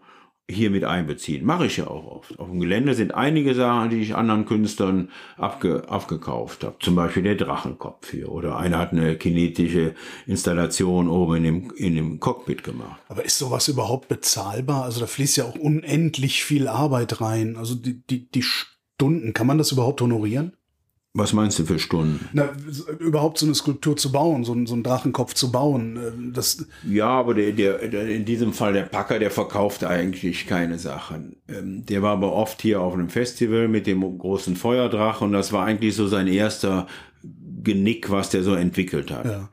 Speaker 3: hier mit einbeziehen. Mache ich ja auch oft. Auf dem Gelände sind einige Sachen, die ich anderen Künstlern abge, abgekauft habe. Zum Beispiel der Drachenkopf hier. Oder einer hat eine kinetische Installation oben in dem, in dem Cockpit gemacht.
Speaker 2: Aber ist sowas überhaupt bezahlbar? Also da fließt ja auch unendlich viel Arbeit rein. Also die, die, die Stunden, kann man das überhaupt honorieren?
Speaker 3: Was meinst du für Stunden?
Speaker 2: Na, überhaupt so eine Skulptur zu bauen, so, so einen Drachenkopf zu bauen. äh, Das,
Speaker 3: Ja, aber der, der, der, in diesem Fall der Packer, der verkauft eigentlich keine Sachen. Ähm, der war aber oft hier auf einem Festival mit dem großen Feuerdrachen und das war eigentlich so sein erster Genick, was der so entwickelt hat.
Speaker 2: ja.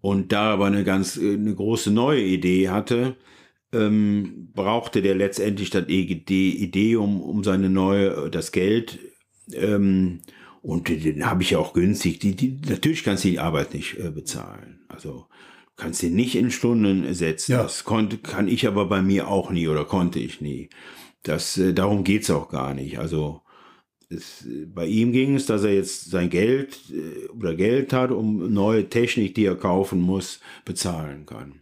Speaker 3: Und da aber eine ganz äh, eine große neue Idee hatte, ähm, brauchte der letztendlich das Idee, Idee um, um seine neue, das Geld. Ähm, und den habe ich ja auch günstig. Die, die, natürlich kannst du die Arbeit nicht äh, bezahlen. Also kannst du nicht in Stunden setzen.
Speaker 2: Ja.
Speaker 3: Das konnte, kann ich aber bei mir auch nie oder konnte ich nie. Das, äh, darum geht's auch gar nicht. Also es, bei ihm ging es, dass er jetzt sein Geld äh, oder Geld hat, um neue Technik, die er kaufen muss, bezahlen kann.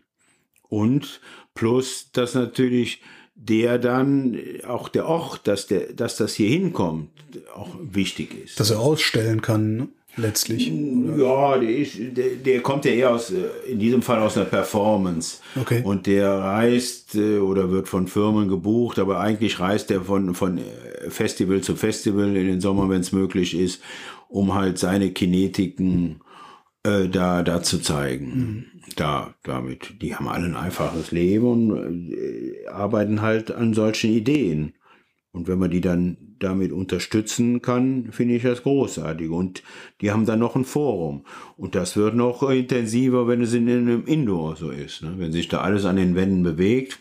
Speaker 3: Und plus, dass natürlich der dann äh, auch der Ort, dass der, dass das hier hinkommt, auch wichtig ist.
Speaker 2: Dass er ausstellen kann, letztlich.
Speaker 3: Ja, der, ist, der, der kommt ja eher aus, äh, in diesem Fall aus einer Performance.
Speaker 2: Okay.
Speaker 3: Und der reist äh, oder wird von Firmen gebucht, aber eigentlich reist er von, von Festival zu Festival in den Sommer, wenn es möglich ist, um halt seine Kinetiken äh, da, da zu zeigen. Da, damit. Die haben alle ein einfaches Leben und äh, arbeiten halt an solchen Ideen. Und wenn man die dann damit unterstützen kann, finde ich das großartig. Und die haben dann noch ein Forum. Und das wird noch intensiver, wenn es in einem Indoor so ist. Ne? Wenn sich da alles an den Wänden bewegt.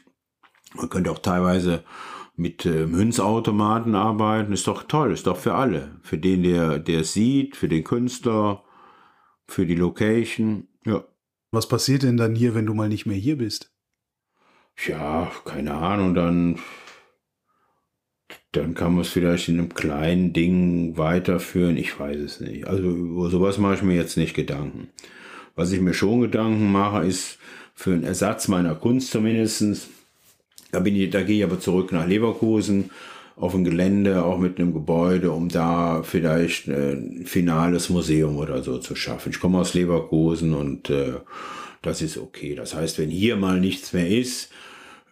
Speaker 3: Man könnte auch teilweise mit äh, Münzautomaten arbeiten. Ist doch toll, ist doch für alle. Für den, der, der es sieht, für den Künstler, für die Location. Ja.
Speaker 2: Was passiert denn dann hier, wenn du mal nicht mehr hier bist?
Speaker 3: Ja, keine Ahnung, dann, dann kann man es vielleicht in einem kleinen Ding weiterführen. Ich weiß es nicht. Also über sowas mache ich mir jetzt nicht Gedanken. Was ich mir schon Gedanken mache, ist für einen Ersatz meiner Kunst zumindestens. Da, bin ich, da gehe ich aber zurück nach Leverkusen auf ein Gelände, auch mit einem Gebäude, um da vielleicht ein finales Museum oder so zu schaffen. Ich komme aus Leverkusen und äh, das ist okay. Das heißt, wenn hier mal nichts mehr ist,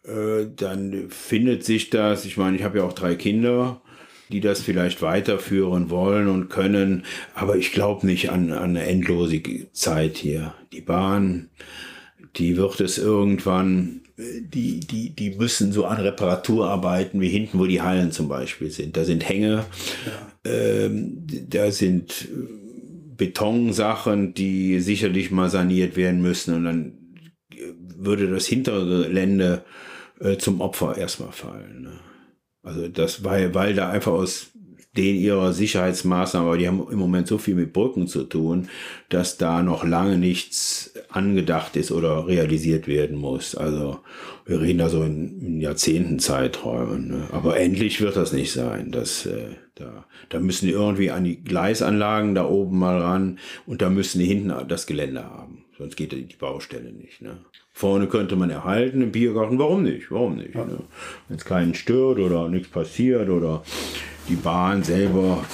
Speaker 3: äh, dann findet sich das. Ich meine, ich habe ja auch drei Kinder, die das vielleicht weiterführen wollen und können, aber ich glaube nicht an, an eine endlose Zeit hier. Die Bahn, die wird es irgendwann, äh, die, die, die müssen so an Reparatur arbeiten, wie hinten, wo die Hallen zum Beispiel sind. Da sind Hänge, ähm, da sind äh, Betonsachen, die sicherlich mal saniert werden müssen und dann äh, würde das hintere Gelände äh, zum Opfer erstmal fallen. Ne? Also das, weil, weil da einfach aus den ihrer Sicherheitsmaßnahmen, aber die haben im Moment so viel mit Brücken zu tun, dass da noch lange nichts angedacht ist oder realisiert werden muss. Also wir reden da so in, in Jahrzehnten Zeiträumen. Ne? Aber endlich wird das nicht sein. Das, äh, da, da müssen die irgendwie an die Gleisanlagen da oben mal ran und da müssen die hinten das Gelände haben. Sonst geht die Baustelle nicht. Ne? Vorne könnte man erhalten, im Biergarten, warum nicht? Warum nicht? Ne? Wenn es keinen stört oder nichts passiert oder die Bahn selber,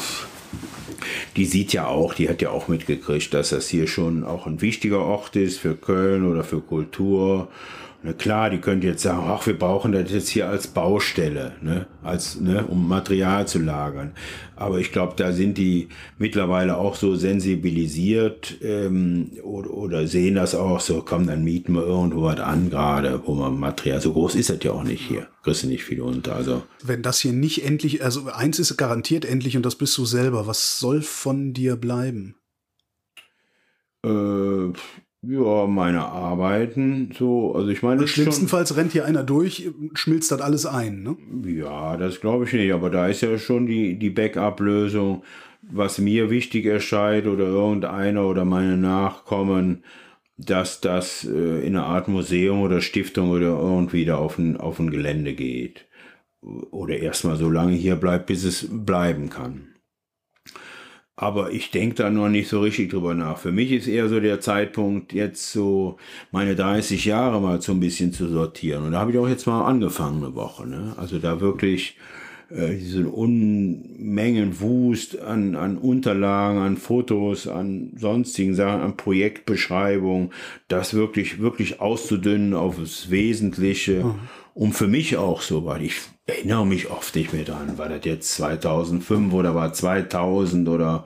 Speaker 3: die sieht ja auch, die hat ja auch mitgekriegt, dass das hier schon auch ein wichtiger Ort ist für Köln oder für Kultur. Na klar, die könnte jetzt sagen, ach, wir brauchen das jetzt hier als Baustelle, ne, als, ne, um Material zu lagern. Aber ich glaube, da sind die mittlerweile auch so sensibilisiert ähm, oder, oder sehen das auch so, komm, dann mieten wir irgendwo was an, gerade, wo man Material, so groß ist das ja auch nicht hier, kriegst du nicht viel unter, also.
Speaker 2: Wenn das hier nicht endlich, also eins ist garantiert endlich und das bist du selber. Was soll von dir bleiben?
Speaker 3: Äh, ja, meine Arbeiten, so, also ich meine, schon,
Speaker 2: Schlimmstenfalls rennt hier einer durch, schmilzt das alles ein, ne?
Speaker 3: ja, das glaube ich nicht, aber da ist ja schon die, die Backup-Lösung, was mir wichtig erscheint oder irgendeiner oder meine Nachkommen, dass das äh, in eine Art Museum oder Stiftung oder irgendwie da auf ein, auf ein Gelände geht. Oder erstmal so lange hier bleibt, bis es bleiben kann. Aber ich denke da noch nicht so richtig drüber nach. Für mich ist eher so der Zeitpunkt, jetzt so meine 30 Jahre mal so ein bisschen zu sortieren. Und da habe ich auch jetzt mal angefangen eine Woche. Ne? Also da wirklich äh, diesen Unmengen Wust an, an Unterlagen, an Fotos, an sonstigen Sachen, an Projektbeschreibungen, das wirklich, wirklich auszudünnen auf das Wesentliche. Mhm. Und für mich auch so, weil ich erinnere mich oft nicht mehr dran, war das jetzt 2005 oder war 2000 oder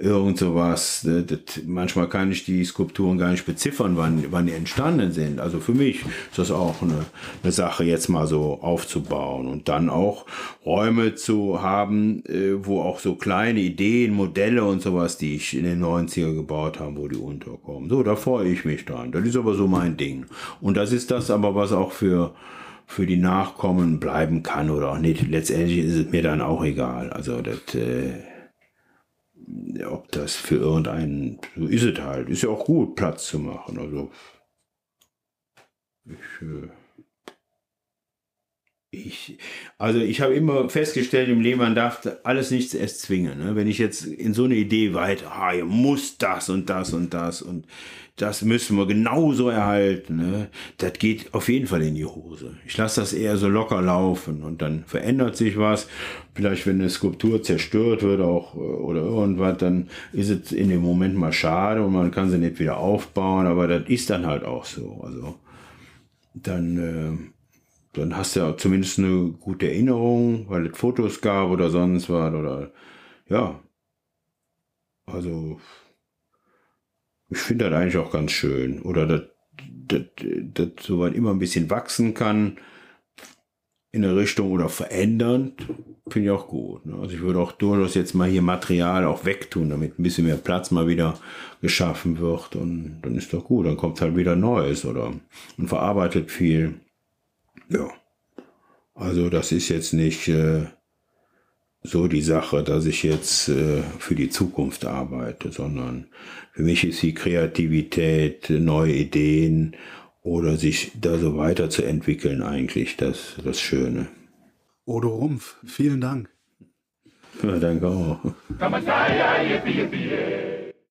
Speaker 3: irgend sowas. Ne, das, manchmal kann ich die Skulpturen gar nicht beziffern, wann, wann die entstanden sind. Also für mich ist das auch eine, eine Sache, jetzt mal so aufzubauen und dann auch Räume zu haben, äh, wo auch so kleine Ideen, Modelle und sowas, die ich in den 90er gebaut habe, wo die unterkommen. So, da freue ich mich dran. Das ist aber so mein Ding. Und das ist das aber, was auch für für die Nachkommen bleiben kann oder auch nicht. Letztendlich ist es mir dann auch egal. Also das äh, ob das für irgendeinen, so ist es halt. Ist ja auch gut, Platz zu machen. Also, ich, äh, ich, also ich habe immer festgestellt im Leben, man darf alles nicht erst zwingen. Ne? Wenn ich jetzt in so eine Idee weiter, ah, ihr muss das und das und das und das müssen wir genauso erhalten. Ne? Das geht auf jeden Fall in die Hose. Ich lasse das eher so locker laufen und dann verändert sich was. Vielleicht, wenn eine Skulptur zerstört wird auch äh, oder irgendwas, dann ist es in dem Moment mal schade und man kann sie nicht wieder aufbauen, aber das ist dann halt auch so. Also dann, äh, dann hast du ja zumindest eine gute Erinnerung, weil es Fotos gab oder sonst was oder ja. Also ich finde das eigentlich auch ganz schön. Oder dass das, das soweit immer ein bisschen wachsen kann in der Richtung oder verändern, finde ich auch gut. Ne? Also ich würde auch durchaus jetzt mal hier Material auch wegtun, damit ein bisschen mehr Platz mal wieder geschaffen wird und dann ist doch gut, dann kommt halt wieder Neues oder und verarbeitet viel. Ja. Also das ist jetzt nicht äh, so die Sache, dass ich jetzt äh, für die Zukunft arbeite, sondern für mich ist die Kreativität, neue Ideen oder sich da so weiterzuentwickeln eigentlich das, das Schöne.
Speaker 2: Odo Rumpf, vielen Dank.
Speaker 3: Ja, danke auch.